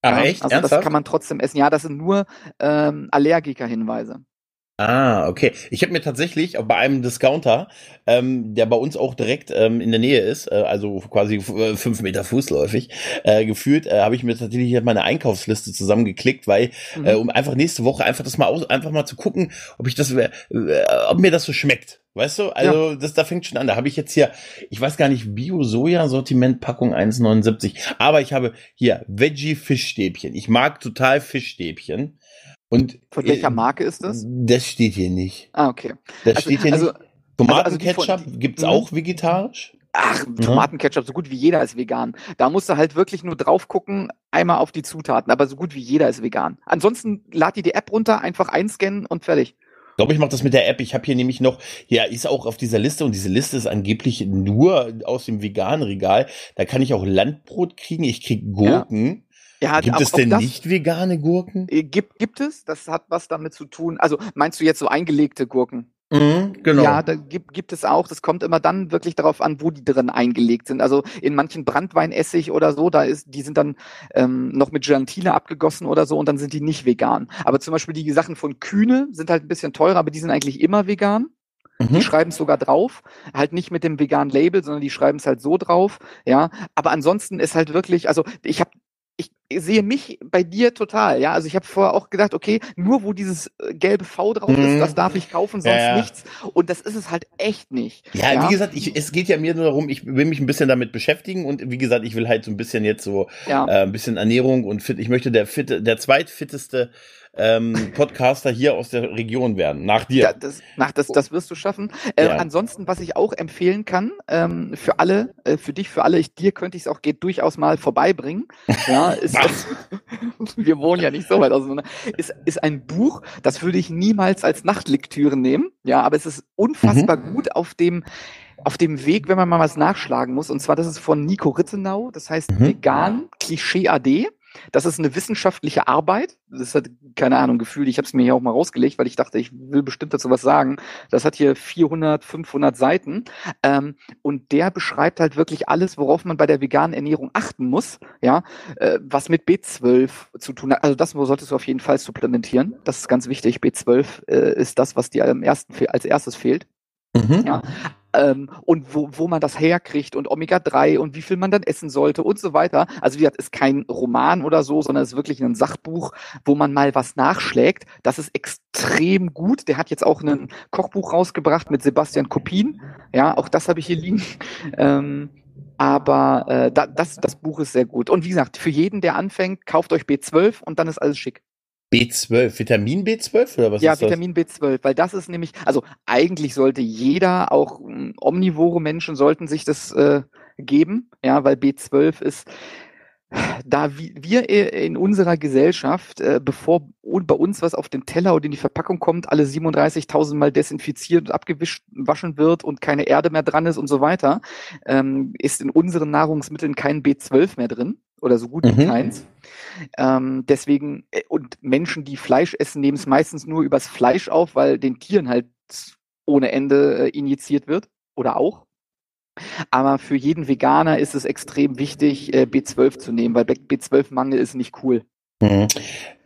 Ah, ja, echt? Also Ernsthaft? das kann man trotzdem essen. Ja, das sind nur ähm, Allergiker-Hinweise. Ah, okay. Ich habe mir tatsächlich bei einem Discounter, ähm, der bei uns auch direkt ähm, in der Nähe ist, äh, also quasi äh, fünf Meter fußläufig, äh, gefühlt, äh, habe ich mir tatsächlich meine Einkaufsliste zusammengeklickt, weil mhm. äh, um einfach nächste Woche einfach das mal aus, einfach mal zu gucken, ob ich das, äh, ob mir das so schmeckt. Weißt du, also ja. das da fängt schon an. Da habe ich jetzt hier, ich weiß gar nicht, Bio-Soja-Sortiment Packung 1,79. Aber ich habe hier Veggie-Fischstäbchen. Ich mag total Fischstäbchen. Und Von welcher Marke ist das? Das steht hier nicht. Ah, okay. Das also, steht hier also, nicht. Tomatenketchup also, also gibt's mhm. auch vegetarisch? Ach. Tomatenketchup, so gut wie jeder ist vegan. Da musst du halt wirklich nur drauf gucken, einmal auf die Zutaten, aber so gut wie jeder ist vegan. Ansonsten lad dir die App runter, einfach einscannen und fertig. Ich glaube, ich mache das mit der App. Ich habe hier nämlich noch, ja, ist auch auf dieser Liste und diese Liste ist angeblich nur aus dem veganen Regal. Da kann ich auch Landbrot kriegen, ich krieg Gurken. Ja. Ja, gibt es denn nicht vegane Gurken? Äh, gibt, gibt es. Das hat was damit zu tun. Also meinst du jetzt so eingelegte Gurken? Mhm, genau. Ja, da gibt, gibt es auch. Das kommt immer dann wirklich darauf an, wo die drin eingelegt sind. Also in manchen Brandweinessig oder so, da ist, die sind dann ähm, noch mit Gelatine abgegossen oder so und dann sind die nicht vegan. Aber zum Beispiel die Sachen von Kühne sind halt ein bisschen teurer, aber die sind eigentlich immer vegan. Mhm. Die schreiben es sogar drauf, halt nicht mit dem veganen Label, sondern die schreiben es halt so drauf, ja. Aber ansonsten ist halt wirklich, also ich habe sehe mich bei dir total, ja. Also ich habe vorher auch gedacht, okay, nur wo dieses äh, gelbe V drauf ist, mhm. das darf ich kaufen, sonst ja, ja. nichts. Und das ist es halt echt nicht. Ja, ja, wie gesagt, ich, es geht ja mir nur darum, ich will mich ein bisschen damit beschäftigen und wie gesagt, ich will halt so ein bisschen jetzt so äh, ein bisschen Ernährung und fit. Ich möchte der fitte, der zweitfitteste ähm, Podcaster hier aus der Region werden. Nach dir. Ja, das, nach, das, das wirst du schaffen. Äh, ja. Ansonsten, was ich auch empfehlen kann, ähm, für alle, äh, für dich, für alle, ich, dir könnte ich es auch geht durchaus mal vorbeibringen. Ja, ist das, wir wohnen ja nicht so weit auseinander. Ist, ist ein Buch, das würde ich niemals als Nachtlektüre nehmen. Ja, aber es ist unfassbar mhm. gut auf dem auf dem Weg, wenn man mal was nachschlagen muss. Und zwar, das ist von Nico Rittenau, das heißt mhm. Vegan Klischee AD. Das ist eine wissenschaftliche Arbeit. Das hat, keine Ahnung, Gefühl, ich habe es mir hier auch mal rausgelegt, weil ich dachte, ich will bestimmt dazu was sagen. Das hat hier 400, 500 Seiten. Ähm, und der beschreibt halt wirklich alles, worauf man bei der veganen Ernährung achten muss. Ja, äh, was mit B12 zu tun hat. Also das solltest du auf jeden Fall supplementieren. Das ist ganz wichtig. B12 äh, ist das, was dir am ersten, als erstes fehlt. Mhm. Ja, ähm, und wo, wo man das herkriegt und Omega-3 und wie viel man dann essen sollte und so weiter. Also wie gesagt, ist kein Roman oder so, sondern ist wirklich ein Sachbuch, wo man mal was nachschlägt. Das ist extrem gut. Der hat jetzt auch ein Kochbuch rausgebracht mit Sebastian Kopin. Ja, auch das habe ich hier liegen. Ähm, aber äh, da, das, das Buch ist sehr gut. Und wie gesagt, für jeden, der anfängt, kauft euch B12 und dann ist alles schick. B12, Vitamin B12 oder was ja, ist das? Ja, Vitamin B12, weil das ist nämlich, also eigentlich sollte jeder, auch omnivore Menschen sollten sich das äh, geben, ja, weil B12 ist da wir in unserer Gesellschaft, äh, bevor bei uns was auf den Teller oder in die Verpackung kommt, alle 37.000 Mal desinfiziert und abgewaschen wird und keine Erde mehr dran ist und so weiter, ähm, ist in unseren Nahrungsmitteln kein B12 mehr drin oder so gut wie mhm. keins. Ähm, deswegen, äh, und Menschen, die Fleisch essen, nehmen es meistens nur übers Fleisch auf, weil den Tieren halt ohne Ende äh, injiziert wird oder auch. Aber für jeden Veganer ist es extrem wichtig, äh, B12 zu nehmen, weil B12-Mangel ist nicht cool. Mhm.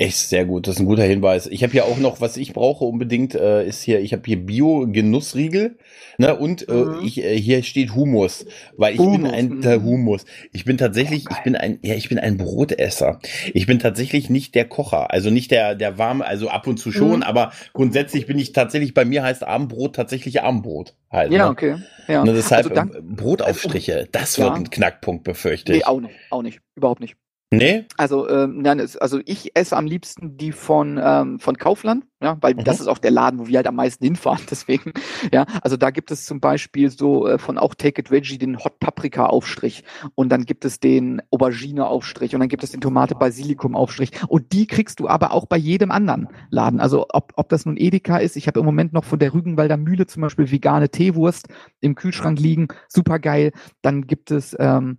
Echt sehr gut, das ist ein guter Hinweis. Ich habe ja auch noch, was ich brauche unbedingt, äh, ist hier, ich habe hier Bio-Genussriegel, ne, und äh, mhm. ich, äh, hier steht Humus, weil ich Humus. bin ein der mhm. Humus. Ich bin tatsächlich, oh, ich bin ein, ja, ich bin ein Brotesser. Ich bin tatsächlich nicht der Kocher, also nicht der, der warme, also ab und zu schon, mhm. aber grundsätzlich bin ich tatsächlich, bei mir heißt Abendbrot tatsächlich Abendbrot halt. Ja, ne? okay. Ja. Und deshalb also dann, Brotaufstriche, das wird ja. ein Knackpunkt, befürchte ich. Nee, auch nicht, auch nicht, überhaupt nicht. Nee? Also, ähm, nein, also ich esse am liebsten die von, ähm, von Kaufland, ja, weil mhm. das ist auch der Laden, wo wir halt am meisten hinfahren, deswegen, ja. Also da gibt es zum Beispiel so äh, von auch Take It Veggie den Hot Paprika Aufstrich und dann gibt es den Aubergine Aufstrich und dann gibt es den Tomate Basilikum Aufstrich und die kriegst du aber auch bei jedem anderen Laden. Also ob, ob das nun Edeka ist, ich habe im Moment noch von der Rügenwalder Mühle zum Beispiel vegane Teewurst im Kühlschrank liegen, super geil. Dann gibt es, ähm,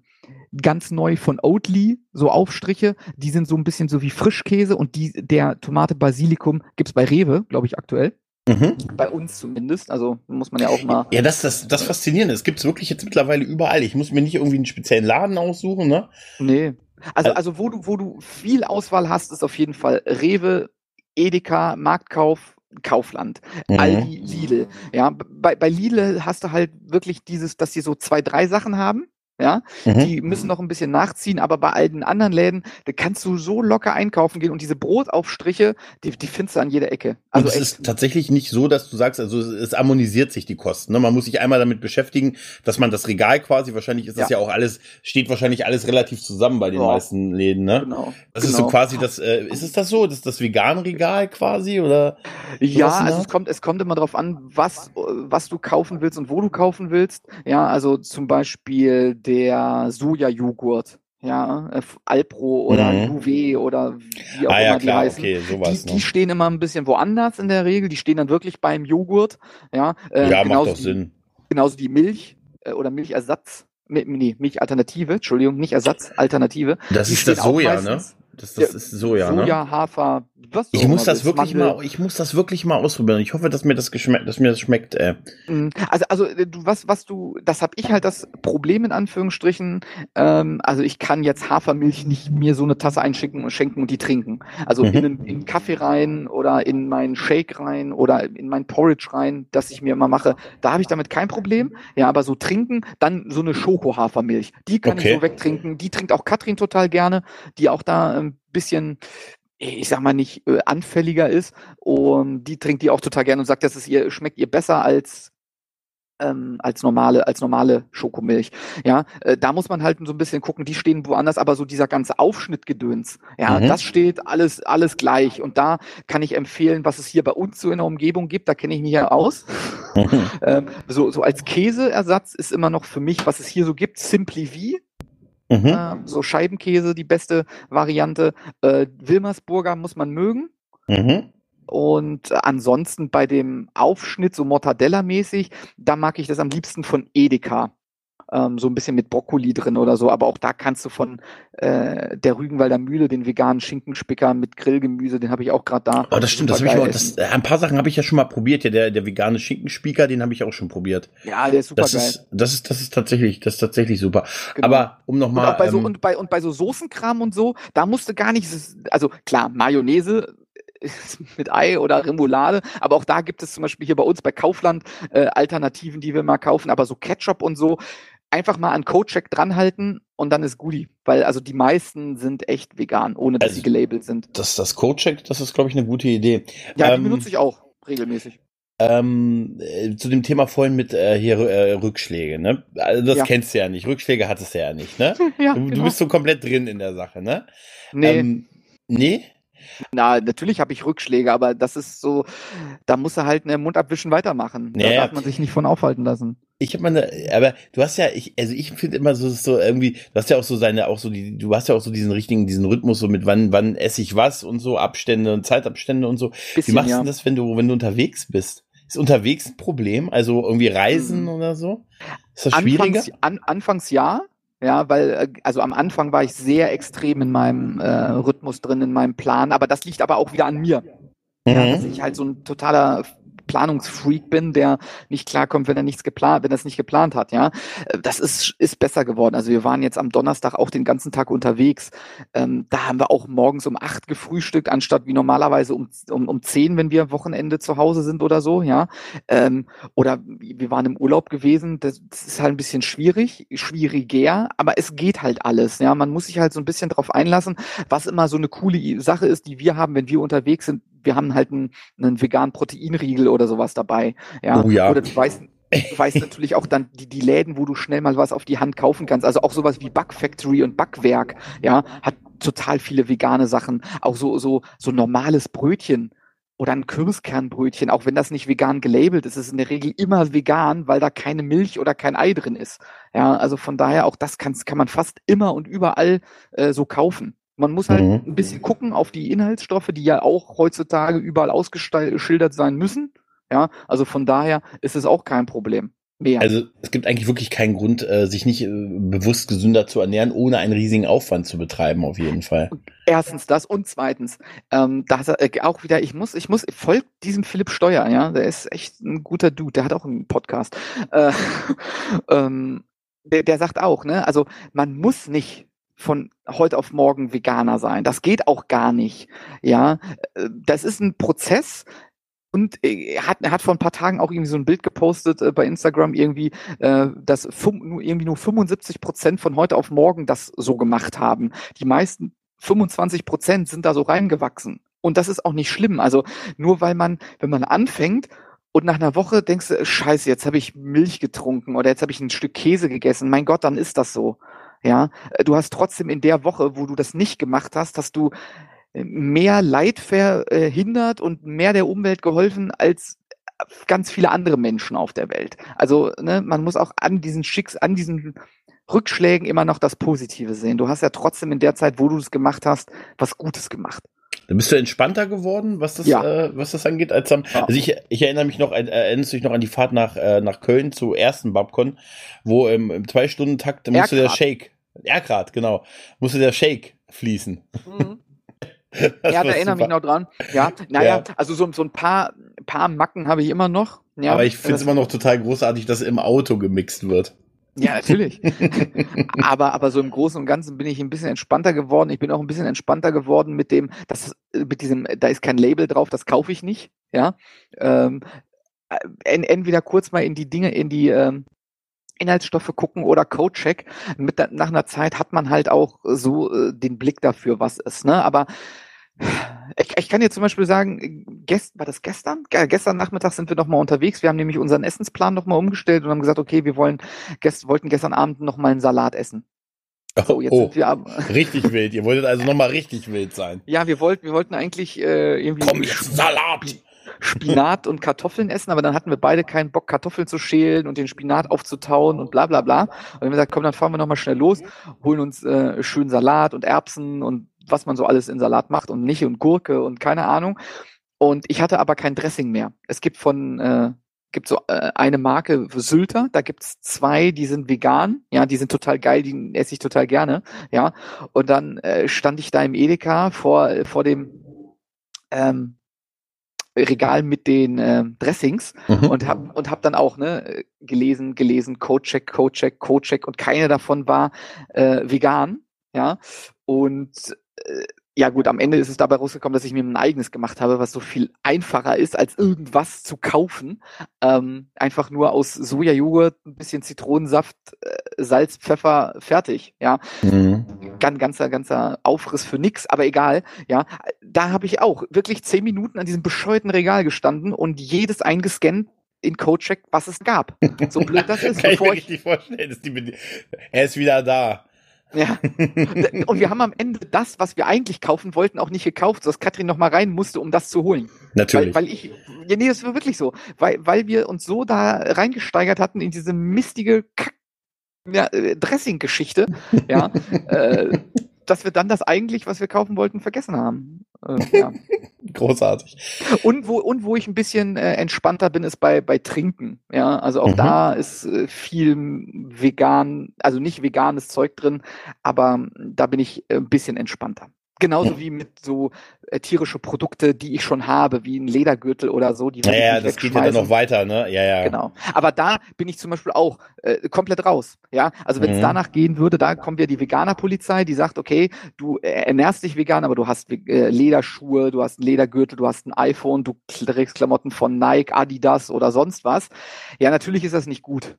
ganz neu von Oatly, so Aufstriche. Die sind so ein bisschen so wie Frischkäse und die, der Tomate Basilikum gibt's bei Rewe, glaube ich, aktuell. Mhm. Bei uns zumindest. Also muss man ja auch mal. Ja, das, das, das Faszinierende. Es gibt's wirklich jetzt mittlerweile überall. Ich muss mir nicht irgendwie einen speziellen Laden aussuchen, ne? Nee. Also, also wo du, wo du viel Auswahl hast, ist auf jeden Fall Rewe, Edeka, Marktkauf, Kaufland, mhm. Aldi, Lidl. Ja, bei, bei Lidl hast du halt wirklich dieses, dass sie so zwei, drei Sachen haben ja, mhm. die müssen noch ein bisschen nachziehen, aber bei all den anderen Läden, da kannst du so locker einkaufen gehen und diese Brotaufstriche, die, die findest du an jeder Ecke. Also und es ist tatsächlich nicht so, dass du sagst, also es harmonisiert sich die Kosten. Ne? Man muss sich einmal damit beschäftigen, dass man das Regal quasi, wahrscheinlich ist das ja, ja auch alles, steht wahrscheinlich alles relativ zusammen bei den ja. meisten Läden, ne? Genau. Das genau. ist so genau. quasi das, äh, ist es das so? Das ist das Vegan-Regal quasi oder? Ja, also es kommt, es kommt immer darauf an, was, was du kaufen willst und wo du kaufen willst. Ja, also zum Beispiel der Soja-Joghurt. Ja, äh, Alpro oder mhm. Juve oder wie auch ah, immer ja, die klar, heißen. Okay, sowas, die, die stehen immer ein bisschen woanders in der Regel. Die stehen dann wirklich beim Joghurt. Ja, äh, ja macht doch Sinn. Genauso die Milch äh, oder Milchersatz. Nee, Milchalternative, Entschuldigung, nicht Ersatz, Alternative. Das die ist das Soja, ne? Das, das ja, ist Soja, ne? Soja, Hafer, was ich muss das wirklich Mandel. mal, ich muss das wirklich mal ausprobieren. Ich hoffe, dass mir das geschmeckt, dass mir das schmeckt. Äh. Also, also äh, du, was, was du, das habe ich halt das Problem in Anführungsstrichen. Ähm, also ich kann jetzt Hafermilch nicht mir so eine Tasse einschicken und schenken und die trinken. Also mhm. in, in, in Kaffee rein oder in meinen Shake rein oder in mein Porridge rein, das ich mir immer mache. Da habe ich damit kein Problem. Ja, aber so trinken, dann so eine Schoko-Hafermilch. Die kann okay. ich so wegtrinken. Die trinkt auch Katrin total gerne, die auch da ein bisschen ich sag mal nicht äh, anfälliger ist und die trinkt die auch total gerne und sagt, dass es ihr schmeckt ihr besser als ähm, als normale als normale Schokomilch. Ja, äh, da muss man halt so ein bisschen gucken. Die stehen woanders, aber so dieser ganze Aufschnittgedöns, ja, mhm. das steht alles alles gleich und da kann ich empfehlen, was es hier bei uns so in der Umgebung gibt. Da kenne ich mich ja aus. Mhm. ähm, so so als Käseersatz ist immer noch für mich, was es hier so gibt, Simply V Mhm. Äh, so Scheibenkäse, die beste Variante. Äh, Wilmersburger muss man mögen. Mhm. Und ansonsten bei dem Aufschnitt, so Mortadella-mäßig, da mag ich das am liebsten von Edeka ähm, so ein bisschen mit Brokkoli drin oder so. Aber auch da kannst du von äh, der Rügenwalder Mühle den veganen Schinkenspicker mit Grillgemüse, den habe ich auch gerade da. Oh, das stimmt, das habe ich auch. Das, ein paar Sachen habe ich ja schon mal probiert. Ja, der, der vegane Schinkenspicker, den habe ich auch schon probiert. Ja, der ist super das geil. Ist, das ist, das ist tatsächlich, das ist tatsächlich super. Genau. Aber um nochmal. Und, bei so, ähm, und bei und bei so Soßenkram und so, da musste gar nicht, also klar, Mayonnaise mit Ei oder Remoulade. Aber auch da gibt es zum Beispiel hier bei uns bei Kaufland äh, Alternativen, die wir mal kaufen. Aber so Ketchup und so, einfach mal an Codecheck dranhalten und dann ist Goodie. Weil also die meisten sind echt vegan, ohne dass also, sie gelabelt sind. Das, das Codecheck, das ist, glaube ich, eine gute Idee. Ja, ähm, die benutze ich auch regelmäßig. Ähm, äh, zu dem Thema vorhin mit äh, hier äh, Rückschläge, ne? Also das ja. kennst du ja nicht. Rückschläge hattest du ja nicht, ne? ja, du, genau. du bist so komplett drin in der Sache, ne? Nee. Ähm, nee? Na, natürlich habe ich Rückschläge, aber das ist so, da muss er halt einen Mund abwischen weitermachen. Da Ja. darf man sich nicht von aufhalten lassen. Ich habe meine, aber du hast ja, ich, also ich finde immer so, so irgendwie, du hast ja auch so seine, auch so die, du hast ja auch so diesen richtigen, diesen Rhythmus so mit wann, wann esse ich was und so Abstände und Zeitabstände und so. Wie Bisschen, machst du ja. denn das, wenn du, wenn du unterwegs bist? Ist unterwegs ein Problem? Also irgendwie Reisen Mhm. oder so? Ist das schwieriger? Anfangs, an, anfangs ja, ja, weil, äh, also am Anfang war ich sehr extrem in meinem äh, Rhythmus drin, in meinem Plan, aber das liegt aber auch wieder an mir. Ja, dass Mhm. ich halt so ein totaler Planungsfreak bin, der nicht klarkommt, wenn er nichts geplant, wenn er es nicht geplant hat, ja. Äh, Das ist, ist besser geworden. Also wir waren jetzt am Donnerstag auch den ganzen Tag unterwegs. Ähm, da haben wir auch morgens um acht gefrühstückt, anstatt wie normalerweise um, um, um zehn, wenn wir Wochenende zu Hause sind oder so, ja. Ähm, oder wir waren im Urlaub gewesen. Das, das ist halt ein bisschen schwierig, schwieriger, aber es geht halt alles, ja. Man muss sich halt so ein bisschen drauf einlassen, was immer so eine coole Sache ist, die wir haben, wenn wir unterwegs sind. Wir haben halt einen, einen veganen Proteinriegel oder sowas dabei. Ja. Oh ja. Oder du weißt, du weißt natürlich auch dann die, die Läden, wo du schnell mal was auf die Hand kaufen kannst. Also auch sowas wie Bug Factory und Backwerk, ja, hat total viele vegane Sachen. Auch so, so, so normales Brötchen oder ein Kürbiskernbrötchen, auch wenn das nicht vegan gelabelt ist, ist in der Regel immer vegan, weil da keine Milch oder kein Ei drin ist. Ja, also von daher auch das kann, kann man fast immer und überall äh, so kaufen. Man muss halt Mhm. ein bisschen gucken auf die Inhaltsstoffe, die ja auch heutzutage überall ausgeschildert sein müssen. Ja, also von daher ist es auch kein Problem mehr. Also es gibt eigentlich wirklich keinen Grund, äh, sich nicht äh, bewusst gesünder zu ernähren, ohne einen riesigen Aufwand zu betreiben, auf jeden Fall. Erstens das und zweitens, ähm, da hat er äh, auch wieder, ich muss, ich muss, folgt diesem Philipp Steuer, ja, der ist echt ein guter Dude, der hat auch einen Podcast. Äh, ähm, der, der sagt auch, ne, also man muss nicht von heute auf morgen Veganer sein. Das geht auch gar nicht. Ja, Äh, das ist ein Prozess. Und äh, er hat, er hat vor ein paar Tagen auch irgendwie so ein Bild gepostet äh, bei Instagram irgendwie, äh, dass fün- irgendwie nur 75 Prozent von heute auf morgen das so gemacht haben. Die meisten 25 Prozent sind da so reingewachsen. Und das ist auch nicht schlimm. Also nur weil man, wenn man anfängt und nach einer Woche denkst du, scheiße, jetzt habe ich Milch getrunken oder jetzt habe ich ein Stück Käse gegessen. Mein Gott, dann ist das so. Ja, Äh, du hast trotzdem in der Woche, wo du das nicht gemacht hast, hast du äh, mehr Leid verhindert und mehr der Umwelt geholfen als ganz viele andere Menschen auf der Welt. Also ne, man muss auch an diesen Schicks, an diesen Rückschlägen immer noch das Positive sehen. Du hast ja trotzdem in der Zeit, wo du es gemacht hast, was Gutes gemacht. Dann bist du entspannter geworden, was das, Ja. äh, was das angeht, als am, Ja. also ich, ich erinnere mich noch, äh, erinnerst du dich noch an die Fahrt nach, äh, nach Köln zur ersten Babcon, wo im, im Zwei-Stunden-Takt musste der. Shake, Erkrad, genau, musste der Shake fließen. Das ja, da erinnere mich super. noch dran. Ja, naja, Ja. also so, so ein paar, paar Macken habe ich immer noch. Ja, Aber ich finde es äh, immer noch total großartig, dass im Auto gemixt wird. Ja, natürlich. aber, aber so im Großen und Ganzen bin ich ein bisschen entspannter geworden. Ich bin auch ein bisschen entspannter geworden mit dem, das, äh, mit diesem, da ist kein Label drauf, das kaufe ich nicht. Ja. Ähm, äh, en, entweder kurz mal in die Dinge, in die ähm, Inhaltsstoffe gucken oder Codecheck. Mit nach einer Zeit hat man halt auch so äh, den Blick dafür, was ist. Ne? Aber ich, ich kann dir zum Beispiel sagen, gest, war das gestern? Ge- Gestern Nachmittag sind wir noch mal unterwegs. Wir haben nämlich unseren Essensplan noch mal umgestellt und haben gesagt, okay, wir wollen, gest, wollten gestern Abend noch mal einen Salat essen. So, jetzt oh, sind wir aber, richtig wild. Ihr wolltet also nochmal richtig wild sein. ja, wir wollten, wir wollten eigentlich äh, irgendwie Komm jetzt, Salat! Spinat und Kartoffeln essen, aber dann hatten wir beide keinen Bock, Kartoffeln zu schälen und den Spinat aufzutauen und bla bla bla. Und wir haben gesagt, komm, dann fahren wir nochmal schnell los, holen uns äh, schön Salat und Erbsen und was man so alles in Salat macht und nicht und Gurke und keine Ahnung. Und ich hatte aber kein Dressing mehr. Es gibt von, äh, gibt so äh, eine Marke Sylter, da gibt's zwei, die sind vegan, ja, die sind total geil, die esse ich total gerne, ja. Und dann äh, stand ich da im Edeka vor, vor dem ähm, Regal mit den ähm, Dressings Mhm. und hab und hab dann auch ne gelesen gelesen Codecheck Codecheck Codecheck und keine davon war äh, vegan ja und äh, ja gut, am Ende ist es dabei rausgekommen, dass ich mir ein eigenes gemacht habe, was so viel einfacher ist, als irgendwas zu kaufen. Ähm, einfach nur aus Sojajoghurt, ein bisschen Zitronensaft, äh, Salz, Pfeffer, fertig. Ja, Mhm. ganz ganzer ganzer Aufriss für nix, aber egal. Ja, da habe ich auch wirklich zehn Minuten an diesem bescheuerten Regal gestanden und jedes eingescannt in Codecheck, was es gab. So blöd das ist, Kann ich mir bevor ich richtig vorstellen. Dass die, er ist wieder da. Ja. Und wir haben am Ende das, was wir eigentlich kaufen wollten, auch nicht gekauft, sodass Katrin noch mal rein musste, um das zu holen. Natürlich. Weil, weil ich, ja, nee, das war wirklich so. Weil, weil wir uns so da reingesteigert hatten in diese mistige Kack ja, äh, Dressing-Geschichte, ja, äh, dass wir dann das eigentlich, was wir kaufen wollten, vergessen haben. Äh, ja. Großartig. Und wo, und wo ich ein bisschen äh, entspannter bin, ist bei, bei Trinken. Ja, also auch Mhm. da ist äh, viel vegan, also nicht veganes Zeug drin, aber da bin ich äh, ein bisschen entspannter. Genauso wie mit so äh, tierische Produkte, die ich schon habe, wie ein Ledergürtel oder so. Die Ja, ja, das geht ja dann noch weiter, ne? Ja, ja. Genau. Aber da bin ich zum Beispiel auch äh, komplett raus. Ja, also wenn es Mhm. danach gehen würde, da kommt ja die Veganerpolizei, die sagt, okay, du äh, ernährst dich vegan, aber du hast äh, Lederschuhe, du hast einen Ledergürtel, du hast ein iPhone, du trägst Klamotten von Nike, Adidas oder sonst was. Ja, natürlich ist das nicht gut.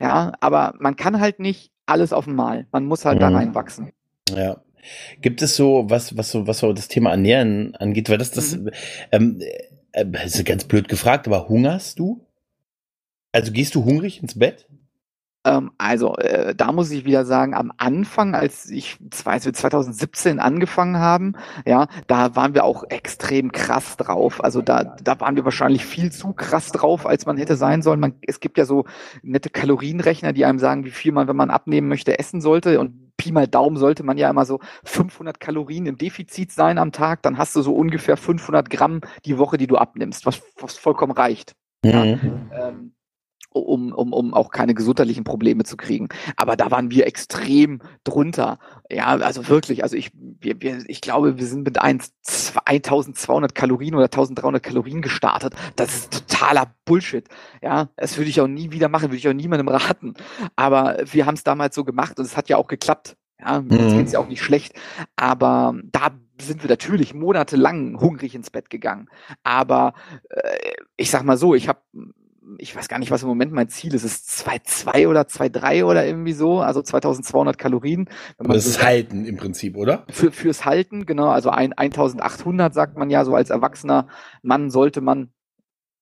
Ja, aber man kann halt nicht alles auf einmal. Man muss halt da Mhm. reinwachsen. Ja. Gibt es so, was, was so, was so das Thema Ernähren angeht, weil das, das, Mhm. ähm, äh, das ist ganz blöd gefragt, aber hungerst du? Also gehst du hungrig ins Bett? Ähm, also, äh, da muss ich wieder sagen, am Anfang, als ich, als wir 2017 angefangen haben, ja, da waren wir auch extrem krass drauf. Also da, da waren wir wahrscheinlich viel zu krass drauf, als man hätte sein sollen. Man, es gibt ja so nette Kalorienrechner, die einem sagen, wie viel man, wenn man abnehmen möchte, essen sollte. Und Pi mal Daumen sollte man ja immer so 500 Kalorien im Defizit sein am Tag. Dann hast du so ungefähr 500 Gramm die Woche, die du abnimmst, was, was vollkommen reicht Ja. Mhm. ähm, um, um, um auch keine gesundheitlichen Probleme zu kriegen. Aber da waren wir extrem drunter. Ja, also wirklich, also ich, wir, wir, ich glaube, wir sind mit 1, 1200 Kalorien oder 1300 Kalorien gestartet. Das ist totaler Bullshit. Ja, das würde ich auch nie wieder machen, würde ich auch niemandem raten. Aber wir haben es damals so gemacht und es hat ja auch geklappt. Ja, Mhm. geht's ja auch nicht schlecht. Aber da sind wir natürlich monatelang hungrig ins Bett gegangen. Aber äh, ich sag mal so, ich habe ich weiß gar nicht, was im Moment mein Ziel ist. Es ist 2,2 oder 2,3 oder irgendwie so, also 2200 Kalorien. Wenn man Das so ist Halten im Prinzip, oder? für, fürs Halten, genau, also ein, 1800 sagt man ja, so als erwachsener Mann sollte man,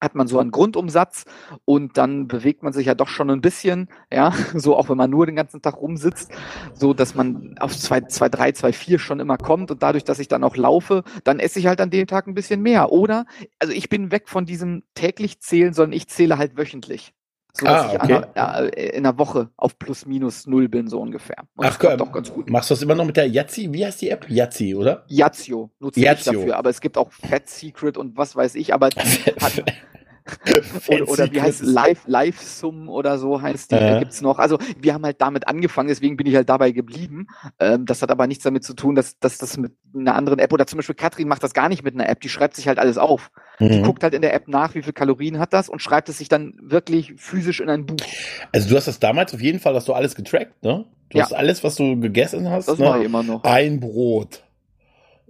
hat man so einen Grundumsatz und dann bewegt man sich ja doch schon ein bisschen, ja, so auch wenn man nur den ganzen Tag rumsitzt, so dass man auf 2, 2, 3, 2, 4 schon immer kommt und dadurch, dass ich dann auch laufe, dann esse ich halt an dem Tag ein bisschen mehr. Oder, also ich bin weg von diesem täglich zählen, sondern ich zähle halt wöchentlich. So dass Ah, ich okay. an einer, äh, in der Woche auf plus minus null bin, so ungefähr. Und Ach, das komm. doch ganz gut. Machst du das immer noch mit der Yazzi? Wie heißt die App? Yazzi, oder? Yazio nutze ich Yazio. dafür, aber es gibt auch Fat Secret und was weiß ich, aber die hat, oder, oder wie heißt Live Live Sum oder so heißt die, Ja. äh. gibt's noch. Also wir haben halt damit angefangen, deswegen bin ich halt dabei geblieben. Ähm, das hat aber nichts damit zu tun, dass, dass das mit einer anderen App oder zum Beispiel Katrin macht das gar nicht mit einer App, die schreibt sich halt alles auf. Die Mhm. guckt halt in der App nach, wie viel Kalorien hat das und schreibt es sich dann wirklich physisch in ein Buch. Also du hast das damals auf jeden Fall, hast du alles getrackt, ne? Du Ja. hast alles, was du gegessen hast, Das mache ich ne? immer noch. Ein Brot.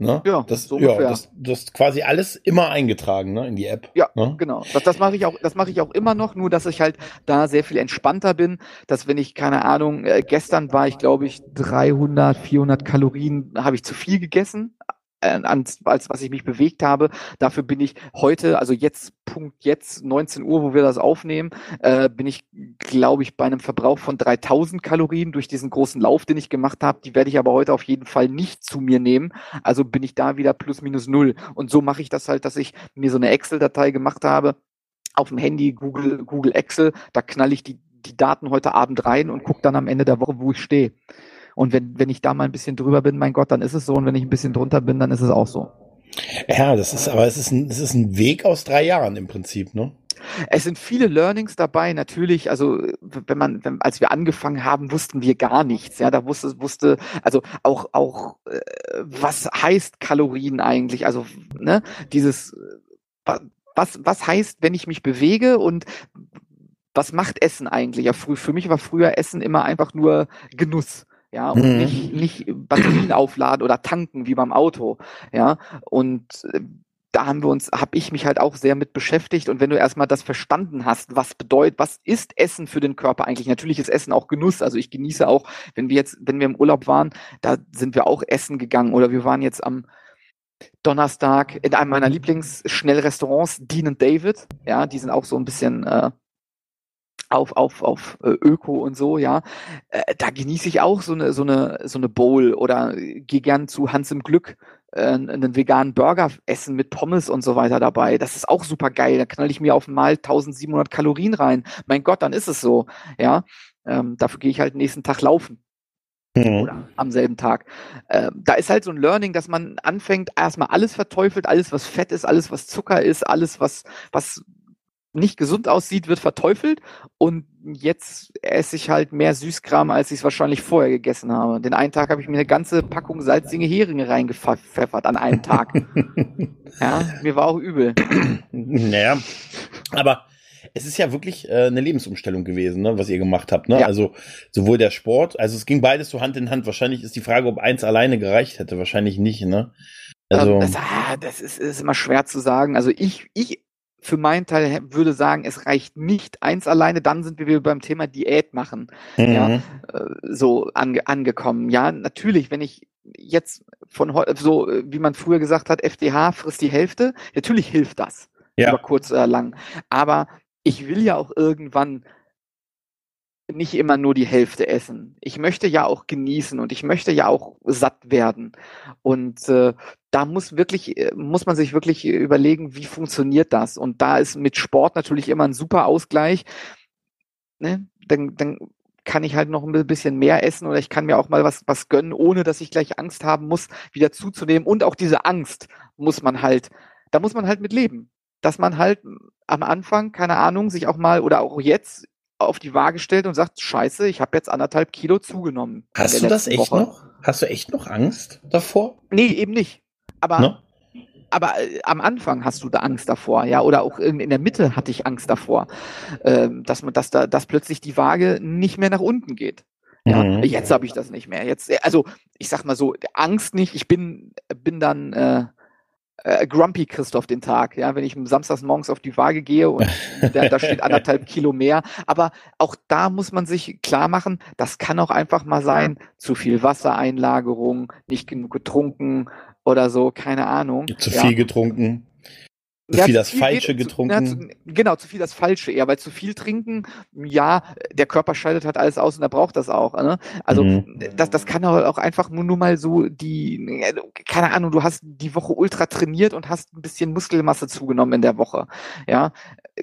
Ne? Ja, das, so ja das, du hast quasi alles immer eingetragen, ne? In die App. Ja, Ne? genau. Das, das mache ich auch, das mache ich auch immer noch, nur dass ich halt da sehr viel entspannter bin, dass wenn ich, keine Ahnung, äh, gestern war ich, glaube ich, 300, 400 Kalorien habe ich zu viel gegessen, als, als was ich mich bewegt habe. Dafür bin ich heute, also jetzt, Punkt jetzt, 19 Uhr, wo wir das aufnehmen, äh, bin ich, glaube ich, bei einem Verbrauch von 3000 Kalorien durch diesen großen Lauf, den ich gemacht habe. Die werde ich aber heute auf jeden Fall nicht zu mir nehmen. Also bin ich da wieder plus minus null. Und so mache ich das halt, dass ich mir so eine Excel-Datei gemacht habe auf dem Handy, Google, Google Excel, da knall ich die, die Daten heute Abend rein und gucke dann am Ende der Woche, wo ich stehe. Und wenn, wenn ich da mal ein bisschen drüber bin, mein Gott, dann ist es so. Und wenn ich ein bisschen drunter bin, dann ist es auch so. Ja, das ist, aber es ist ein, es ist ein Weg aus drei Jahren im Prinzip, ne? Es sind viele Learnings dabei, natürlich. Also, wenn man, wenn, als wir angefangen haben, wussten wir gar nichts. Ja, da wusste, wusste, also auch, auch, äh, was heißt Kalorien eigentlich? Also, ne, dieses, was, was heißt, wenn ich mich bewege und was macht Essen eigentlich? Ja, früh, für mich war früher Essen immer einfach nur Genuss. Ja, und Mhm. nicht, nicht Batterien aufladen oder tanken wie beim Auto. Ja, und äh, da haben wir uns, habe ich mich halt auch sehr mit beschäftigt. Und wenn du erstmal das verstanden hast, was bedeutet, was ist Essen für den Körper eigentlich? Natürlich ist Essen auch Genuss. Also ich genieße auch, wenn wir jetzt, wenn wir im Urlaub waren, da sind wir auch essen gegangen. Oder wir waren jetzt am Donnerstag in einem meiner Lieblingsschnellrestaurants, Dean and David. Ja, die sind auch so ein bisschen äh, auf, auf, auf äh, Öko und so, ja, äh, da genieße ich auch so eine, so eine, so eine Bowl oder gehe gern zu Hans im Glück äh, einen veganen Burger essen mit Pommes und so weiter dabei. Das ist auch super geil. Da knall ich mir auf mal 1700 Kalorien rein. Mein Gott, dann ist es so, ja. Ähm, dafür gehe ich halt nächsten Tag laufen. Mhm. Oder am selben Tag. Ähm, da ist halt so ein Learning, dass man anfängt, erstmal alles verteufelt, alles, was Fett ist, alles, was Zucker ist, alles, was, was nicht gesund aussieht, wird verteufelt und jetzt esse ich halt mehr Süßkram, als ich es wahrscheinlich vorher gegessen habe. Den einen Tag habe ich mir eine ganze Packung salzige Heringe reingepfeffert an einem Tag. ja, mir war auch übel. Naja, aber es ist ja wirklich äh, eine Lebensumstellung gewesen, ne, was ihr gemacht habt. Ne? Ja. Also sowohl der Sport, also es ging beides so Hand in Hand. Wahrscheinlich ist die Frage, ob eins alleine gereicht hätte. Wahrscheinlich nicht. Ne? Also das, ah, das ist, ist immer schwer zu sagen. Also ich, ich für meinen Teil würde sagen, es reicht nicht eins alleine, dann sind wir wieder beim Thema Diät machen. Mhm. Ja, äh, so ange angekommen. Ja, natürlich, wenn ich jetzt von so, wie man früher gesagt hat, FDH frisst die Hälfte, natürlich hilft das. Ja. Über kurz oder lang. Aber ich will ja auch irgendwann nicht immer nur die Hälfte essen. Ich möchte ja auch genießen und ich möchte ja auch satt werden. Und äh, da muss wirklich, äh, muss man sich wirklich überlegen, wie funktioniert das? Und da ist mit Sport natürlich immer ein super Ausgleich. Ne? Dann, dann kann ich halt noch ein bisschen mehr essen oder ich kann mir auch mal was, was gönnen, ohne dass ich gleich Angst haben muss, wieder zuzunehmen. Und auch diese Angst muss man halt, da muss man halt mit leben. Dass man halt am Anfang, keine Ahnung, sich auch mal oder auch jetzt auf die Waage stellt und sagt, scheiße, ich habe jetzt anderthalb Kilo zugenommen. Hast du das echt Woche. noch? Hast du echt noch Angst davor? Nee, eben nicht. Aber, no? aber äh, am Anfang hast du da Angst davor, ja, oder auch in, in der Mitte hatte ich Angst davor, äh, dass man, dass da, dass plötzlich die Waage nicht mehr nach unten geht. Ja, mhm. jetzt habe ich das nicht mehr. Jetzt, also ich sag mal so, Angst nicht. Ich bin, bin dann äh, äh, grumpy Christoph den Tag, ja, wenn ich samstags morgens auf die Waage gehe und da, da steht anderthalb Kilo mehr. Aber auch da muss man sich klar machen, das kann auch einfach mal sein, zu viel Wassereinlagerung, nicht genug getrunken oder so, keine Ahnung. Zu viel ja. getrunken. Zu ja, viel das Falsche getrunken. Zu, ja, genau, zu viel das Falsche eher, weil zu viel trinken, ja, der Körper schaltet halt alles aus und er braucht das auch. Ne? Also mhm. das, das kann auch einfach nur, nur mal so die, keine Ahnung, du hast die Woche ultra trainiert und hast ein bisschen Muskelmasse zugenommen in der Woche. Ja,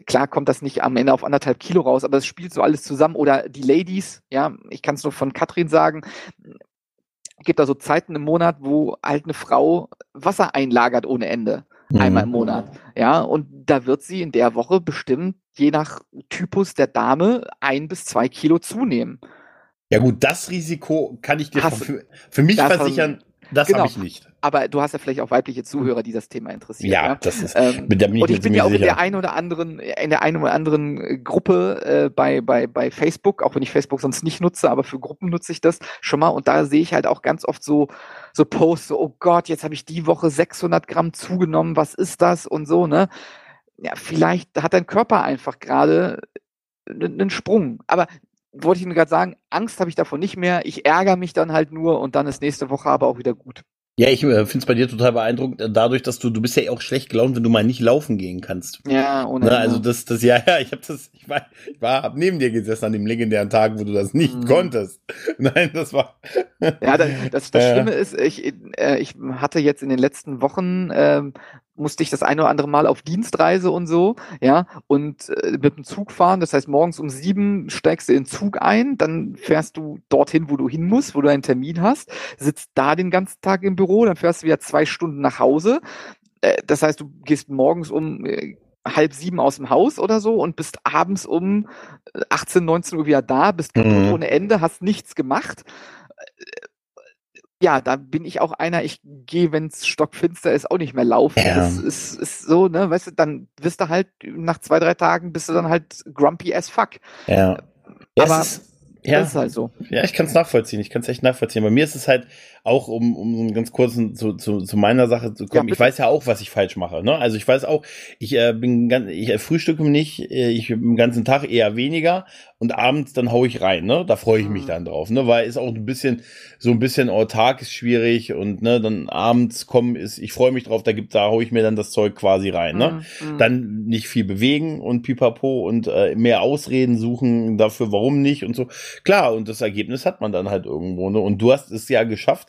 klar kommt das nicht am Ende auf anderthalb Kilo raus, aber es spielt so alles zusammen. Oder die Ladies, ja, ich kann es nur von Katrin sagen, gibt da so Zeiten im Monat, wo halt eine Frau Wasser einlagert ohne Ende mhm. einmal im Monat. Ja, und da wird sie in der Woche bestimmt, je nach Typus der Dame, ein bis zwei Kilo zunehmen. Ja gut, das Risiko kann ich dir für, für mich versichern, das genau. habe ich nicht. Aber du hast ja vielleicht auch weibliche Zuhörer, die das Thema interessieren. Ja, ja? das ist. Ähm, mit der und ich bin ja auch sicher. in der einen oder anderen, in der einen oder anderen äh, Gruppe äh, bei bei bei Facebook, auch wenn ich Facebook sonst nicht nutze, aber für Gruppen nutze ich das schon mal. Und da sehe ich halt auch ganz oft so so Posts, so, oh Gott, jetzt habe ich die Woche 600 Gramm zugenommen. Was ist das und so ne? Ja, vielleicht hat dein Körper einfach gerade einen Sprung. Aber wollte ich nur gerade sagen, Angst habe ich davon nicht mehr. Ich ärgere mich dann halt nur und dann ist nächste Woche aber auch wieder gut. Ja, ich äh, finde es bei dir total beeindruckend, äh, dadurch, dass du, du bist ja auch schlecht gelaunt, wenn du mal nicht laufen gehen kannst. Ja, ohne. Na, also das, das, ja, ja, ich habe das, ich war, ich war, hab neben dir gesessen an dem legendären Tag, wo du das nicht mhm. konntest. Nein, das war. Ja, das, das, das Schlimme ist, ich, äh, ich hatte jetzt in den letzten Wochen ähm, musste ich das eine oder andere Mal auf Dienstreise und so, ja, und äh, mit dem Zug fahren. Das heißt, morgens um sieben steigst du in den Zug ein, dann fährst du dorthin, wo du hin musst, wo du einen Termin hast, sitzt da den ganzen Tag im Büro, dann fährst du wieder zwei Stunden nach Hause. Äh, das heißt, du gehst morgens um äh, halb sieben aus dem Haus oder so und bist abends um 18, äh, 19 Uhr wieder da, bist kaputt mhm. ohne Ende, hast nichts gemacht ja, da bin ich auch einer, ich gehe, wenn es stockfinster ist, auch nicht mehr laufen. Ja. Das ist, ist so, ne, weißt du, dann wirst du halt nach zwei, drei Tagen bist du dann halt grumpy as fuck. Ja. Aber ist, ja, das ist halt so. Ja, ich kann es nachvollziehen. Ich kann es echt nachvollziehen. Bei mir ist es halt auch um, um ganz kurz zu, zu, zu meiner Sache zu kommen, ja, ich weiß ja auch, was ich falsch mache. Ne? Also ich weiß auch, ich äh, bin ganz, ich äh, frühstücke nicht, äh, ich den ganzen Tag eher weniger und abends dann hau ich rein, ne? Da freue ich mich mhm. dann drauf, ne? Weil ist auch ein bisschen, so ein bisschen autark ist schwierig und ne, dann abends kommen ist, ich freue mich drauf, da gibt, da hau ich mir dann das Zeug quasi rein, ne? Mhm. mhm. Dann nicht viel bewegen und pipapo und äh, mehr Ausreden suchen dafür, warum nicht und so. Klar, und das Ergebnis hat man dann halt irgendwo, ne? Und du hast es ja geschafft,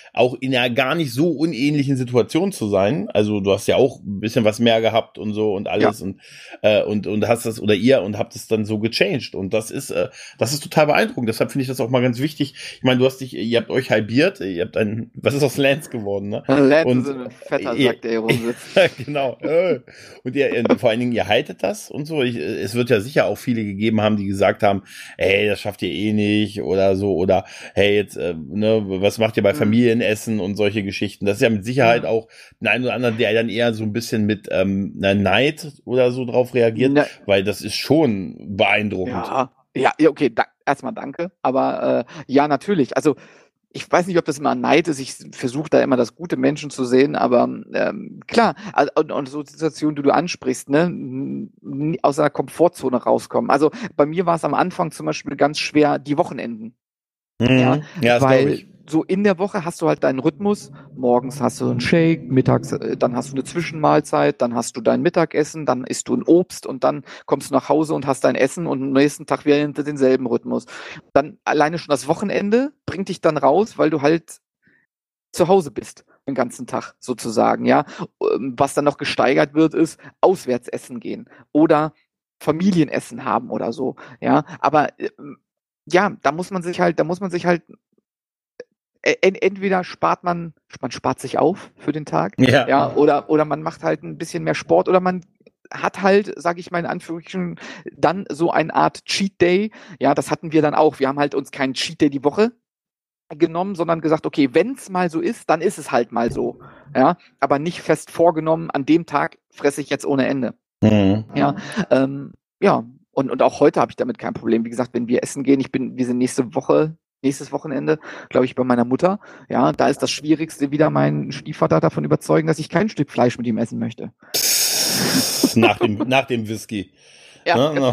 auch in einer gar nicht so unähnlichen Situation zu sein. Also du hast ja auch ein bisschen was mehr gehabt und so und alles ja. und, äh, und, und hast das oder ihr und habt es dann so gechanged. Und das ist, äh, das ist total beeindruckend. Deshalb finde ich das auch mal ganz wichtig. Ich meine, du hast dich, ihr habt euch halbiert, ihr habt ein, was ist aus Lance geworden, ne? Lance und, ist ein fetter Sack, der hier rumsitzt. genau. Äh. und ihr, vor allen Dingen, ihr haltet das und so. Ich, es wird ja sicher auch viele gegeben haben, die gesagt haben, ey, das schafft ihr eh nicht oder so oder hey, jetzt, äh, ne, was macht ihr bei mhm. Familien? Essen und solche Geschichten. Das ist ja mit Sicherheit auch ein ein oder andere, der dann eher so ein bisschen mit ähm, einer Neid oder so drauf reagiert, ne. weil das ist schon beeindruckend. Ja, ja, okay, da, erstmal danke. Aber äh, ja, natürlich. Also ich weiß nicht, ob das immer Neid ist. Ich versuche da immer das gute Menschen zu sehen, aber ähm, klar, also, und, und so Situationen, die du ansprichst, ne, aus einer Komfortzone rauskommen. Also bei mir war es am Anfang zum Beispiel ganz schwer, die Wochenenden. Mhm. Ja, ja das weil ich so in der Woche hast du halt deinen Rhythmus. Morgens hast du einen Shake, mittags, äh, dann hast du eine Zwischenmahlzeit, dann hast du dein Mittagessen, dann isst du ein Obst und dann kommst du nach Hause und hast dein Essen und am nächsten Tag wieder denselben Rhythmus. Dann alleine schon das Wochenende bringt dich dann raus, weil du halt zu Hause bist den ganzen Tag sozusagen, ja. Ähm, was dann noch gesteigert wird, ist auswärts essen gehen oder Familienessen haben oder so, ja. Aber ähm, ja, da muss man sich halt, da muss man sich halt entweder spart man, man spart sich auf für den Tag, ja. ja, oder, oder man macht halt ein bisschen mehr Sport oder man hat halt, sage ich mal in Anführungsstrichen, dann so eine Art Cheat Day. Ja, das hatten wir dann auch. Wir haben halt uns keinen Cheat Day die Woche genommen, sondern gesagt, okay, wenn es mal so ist, dann ist es halt mal so. Ja, aber nicht fest vorgenommen, an dem Tag fresse ich jetzt ohne Ende. Mhm. Ja, ähm, ja. Und, und auch heute habe ich damit kein Problem. Wie gesagt, wenn wir essen gehen, ich bin, wir sind nächste Woche nächstes Wochenende, glaube ich, bei meiner Mutter. Ja, da ist das Schwierigste, wieder meinen Stiefvater davon überzeugen, dass ich kein Stück Fleisch mit ihm essen möchte. nach, dem, nach dem Whisky. Ja, ne? genau.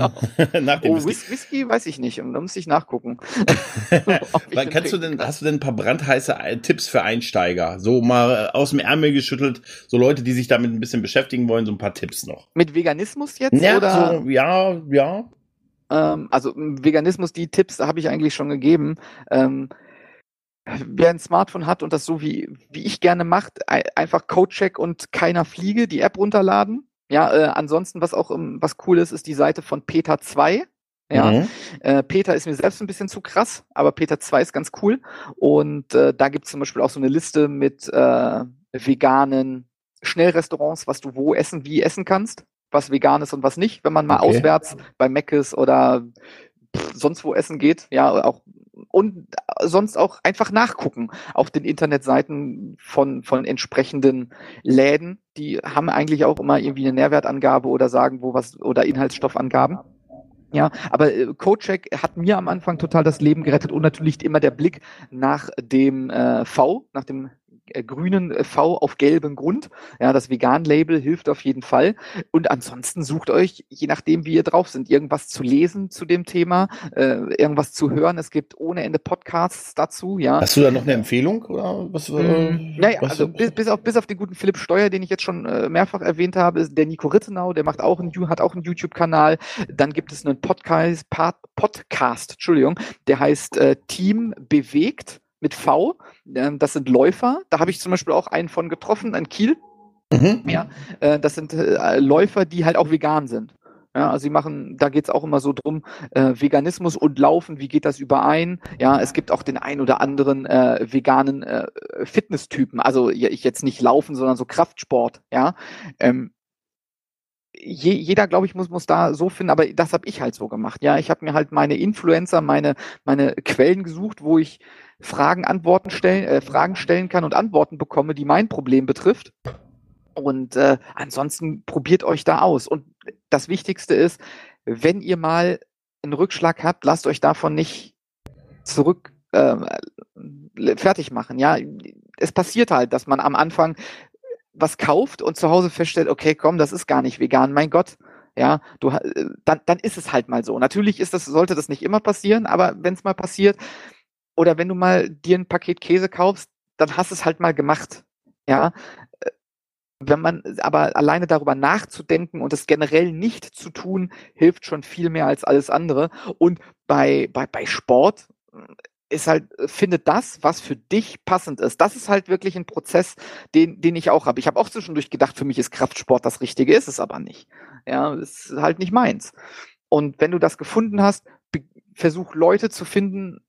Nach dem oh, Whisky. Whisky weiß ich nicht. Da muss ich nachgucken. Weil, kannst du denn, hast du denn ein paar brandheiße äh, Tipps für Einsteiger? So mal äh, aus dem Ärmel geschüttelt, so Leute, die sich damit ein bisschen beschäftigen wollen, so ein paar Tipps noch. Mit Veganismus jetzt? Ja, oder? So, ja, ja. Ähm, also Veganismus, die Tipps habe ich eigentlich schon gegeben. Ähm, wer ein Smartphone hat und das so wie, wie ich gerne macht, einfach Codecheck und keiner Fliege, die App runterladen. Ja, äh, ansonsten, was auch was cool ist, ist die Seite von Peter 2. Ja, mhm. äh, Peter ist mir selbst ein bisschen zu krass, aber Peter 2 ist ganz cool. Und äh, da gibt es zum Beispiel auch so eine Liste mit äh, veganen Schnellrestaurants, was du wo essen, wie essen kannst was vegan ist und was nicht, wenn man mal okay. auswärts bei Meckes oder sonst wo essen geht, ja, auch und sonst auch einfach nachgucken auf den Internetseiten von, von entsprechenden Läden. Die haben eigentlich auch immer irgendwie eine Nährwertangabe oder sagen, wo was oder Inhaltsstoffangaben. Ja, aber äh, Codecheck hat mir am Anfang total das Leben gerettet und natürlich immer der Blick nach dem äh, V, nach dem grünen äh, V auf gelbem Grund. Ja, das Vegan-Label hilft auf jeden Fall. Und ansonsten sucht euch, je nachdem, wie ihr drauf sind, irgendwas zu lesen zu dem Thema, äh, irgendwas zu hören. Es gibt ohne Ende Podcasts dazu. Ja. Hast du da noch eine Empfehlung? Oder was, mm, naja, was also bis, bis, auf, bis auf den guten Philipp Steuer, den ich jetzt schon äh, mehrfach erwähnt habe, ist der Nico Rittenau, der macht auch einen, hat auch einen YouTube-Kanal. Dann gibt es einen Podcast, Podcast, Entschuldigung, der heißt äh, Team bewegt mit V. Ähm, das sind Läufer. Da habe ich zum Beispiel auch einen von getroffen, ein Kiel. Mhm. Ja, äh, das sind äh, Läufer, die halt auch vegan sind. Ja, also sie machen, da geht es auch immer so drum, äh, Veganismus und Laufen, wie geht das überein? Ja, es gibt auch den ein oder anderen äh, veganen äh, Fitnesstypen, also ich jetzt nicht laufen, sondern so Kraftsport, ja. Ähm, je, jeder, glaube ich, muss, muss da so finden, aber das habe ich halt so gemacht. Ja, ich habe mir halt meine Influencer, meine, meine Quellen gesucht, wo ich Fragen, Antworten stellen, äh, Fragen stellen kann und Antworten bekomme, die mein Problem betrifft. Und äh, ansonsten probiert euch da aus. Und das Wichtigste ist, wenn ihr mal einen Rückschlag habt, lasst euch davon nicht zurück, äh, fertig machen. Ja, es passiert halt, dass man am Anfang was kauft und zu Hause feststellt, okay, komm, das ist gar nicht vegan, mein Gott. Ja, du, äh, dann, dann ist es halt mal so. Natürlich ist das, sollte das nicht immer passieren, aber wenn es mal passiert, oder wenn du mal dir ein Paket Käse kaufst, dann hast es halt mal gemacht. Ja, äh, wenn man aber alleine darüber nachzudenken und es generell nicht zu tun, hilft schon viel mehr als alles andere. Und bei, bei, bei Sport ist halt, findet das, was für dich passend ist. Das ist halt wirklich ein Prozess, den, den ich auch habe. Ich habe auch zwischendurch gedacht, für mich ist Kraftsport das Richtige, ist es aber nicht. Ja, ist halt nicht meins. Und wenn du das gefunden hast, versuch Leute zu finden,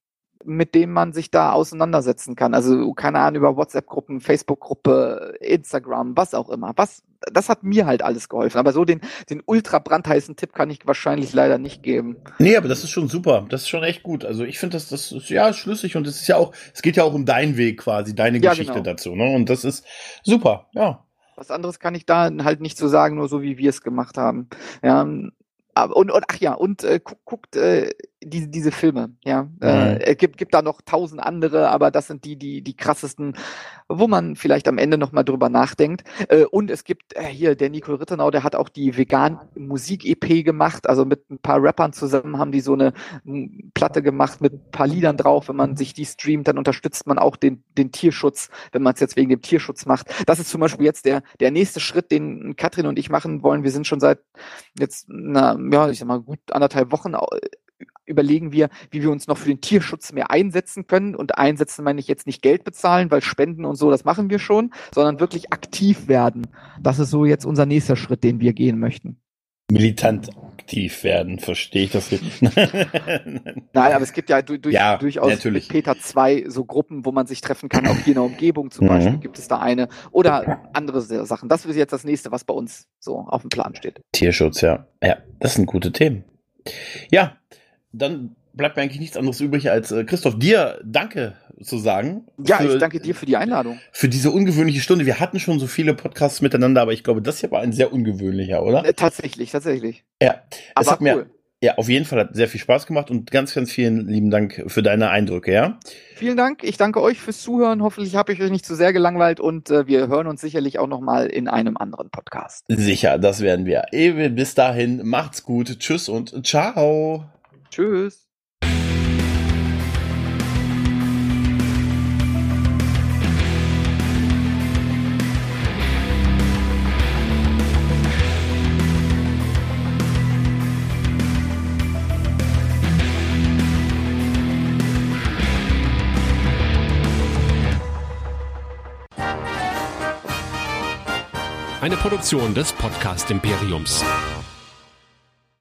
mit dem man sich da auseinandersetzen kann. Also keine Ahnung über WhatsApp-Gruppen, Facebook-Gruppe, Instagram, was auch immer. Was, das hat mir halt alles geholfen. Aber so den, den ultra brandheißen Tipp kann ich wahrscheinlich leider nicht geben. Nee, aber das ist schon super. Das ist schon echt gut. Also ich finde, das, das ist ja schlüssig und es ist ja auch, es geht ja auch um deinen Weg quasi, deine ja, Geschichte genau. dazu. Ne? Und das ist super, ja. Was anderes kann ich da halt nicht so sagen, nur so wie wir es gemacht haben. Ja, und, und ach ja, und äh, guckt äh, diese, diese Filme, ja. Mhm. Äh, gibt, gibt da noch tausend andere, aber das sind die, die, die krassesten, wo man vielleicht am Ende nochmal drüber nachdenkt. Äh, und es gibt äh, hier, der Nico Rittenau, der hat auch die vegan Musik-EP gemacht, also mit ein paar Rappern zusammen haben die so eine Platte gemacht mit ein paar Liedern drauf. Wenn man sich die streamt, dann unterstützt man auch den, den Tierschutz, wenn man es jetzt wegen dem Tierschutz macht. Das ist zum Beispiel jetzt der, der nächste Schritt, den Katrin und ich machen wollen. Wir sind schon seit jetzt, na, ja, ich sag mal, gut anderthalb Wochen überlegen wir, wie wir uns noch für den Tierschutz mehr einsetzen können. Und einsetzen meine ich jetzt nicht Geld bezahlen, weil Spenden und so, das machen wir schon, sondern wirklich aktiv werden. Das ist so jetzt unser nächster Schritt, den wir gehen möchten. Militant aktiv werden, verstehe ich das jetzt? Nein, aber es gibt ja, du, du, ja durchaus natürlich. mit Peter 2 so Gruppen, wo man sich treffen kann, auch hier in der Umgebung zum mhm. Beispiel gibt es da eine oder andere Sachen. Das ist jetzt das nächste, was bei uns so auf dem Plan steht. Tierschutz, ja. Ja, das sind gute Themen. Ja, dann bleibt mir eigentlich nichts anderes übrig, als äh, Christoph, dir Danke zu sagen. Ja, für, ich danke dir für die Einladung. Für diese ungewöhnliche Stunde. Wir hatten schon so viele Podcasts miteinander, aber ich glaube, das hier war ein sehr ungewöhnlicher, oder? Äh, tatsächlich, tatsächlich. Ja, aber es hat cool. mir ja, auf jeden Fall hat sehr viel Spaß gemacht und ganz, ganz vielen lieben Dank für deine Eindrücke, ja? Vielen Dank. Ich danke euch fürs Zuhören. Hoffentlich habe ich euch nicht zu sehr gelangweilt und äh, wir hören uns sicherlich auch nochmal in einem anderen Podcast. Sicher, das werden wir. Bis dahin, macht's gut. Tschüss und ciao. Tschüss. Eine Produktion des Podcast Imperiums.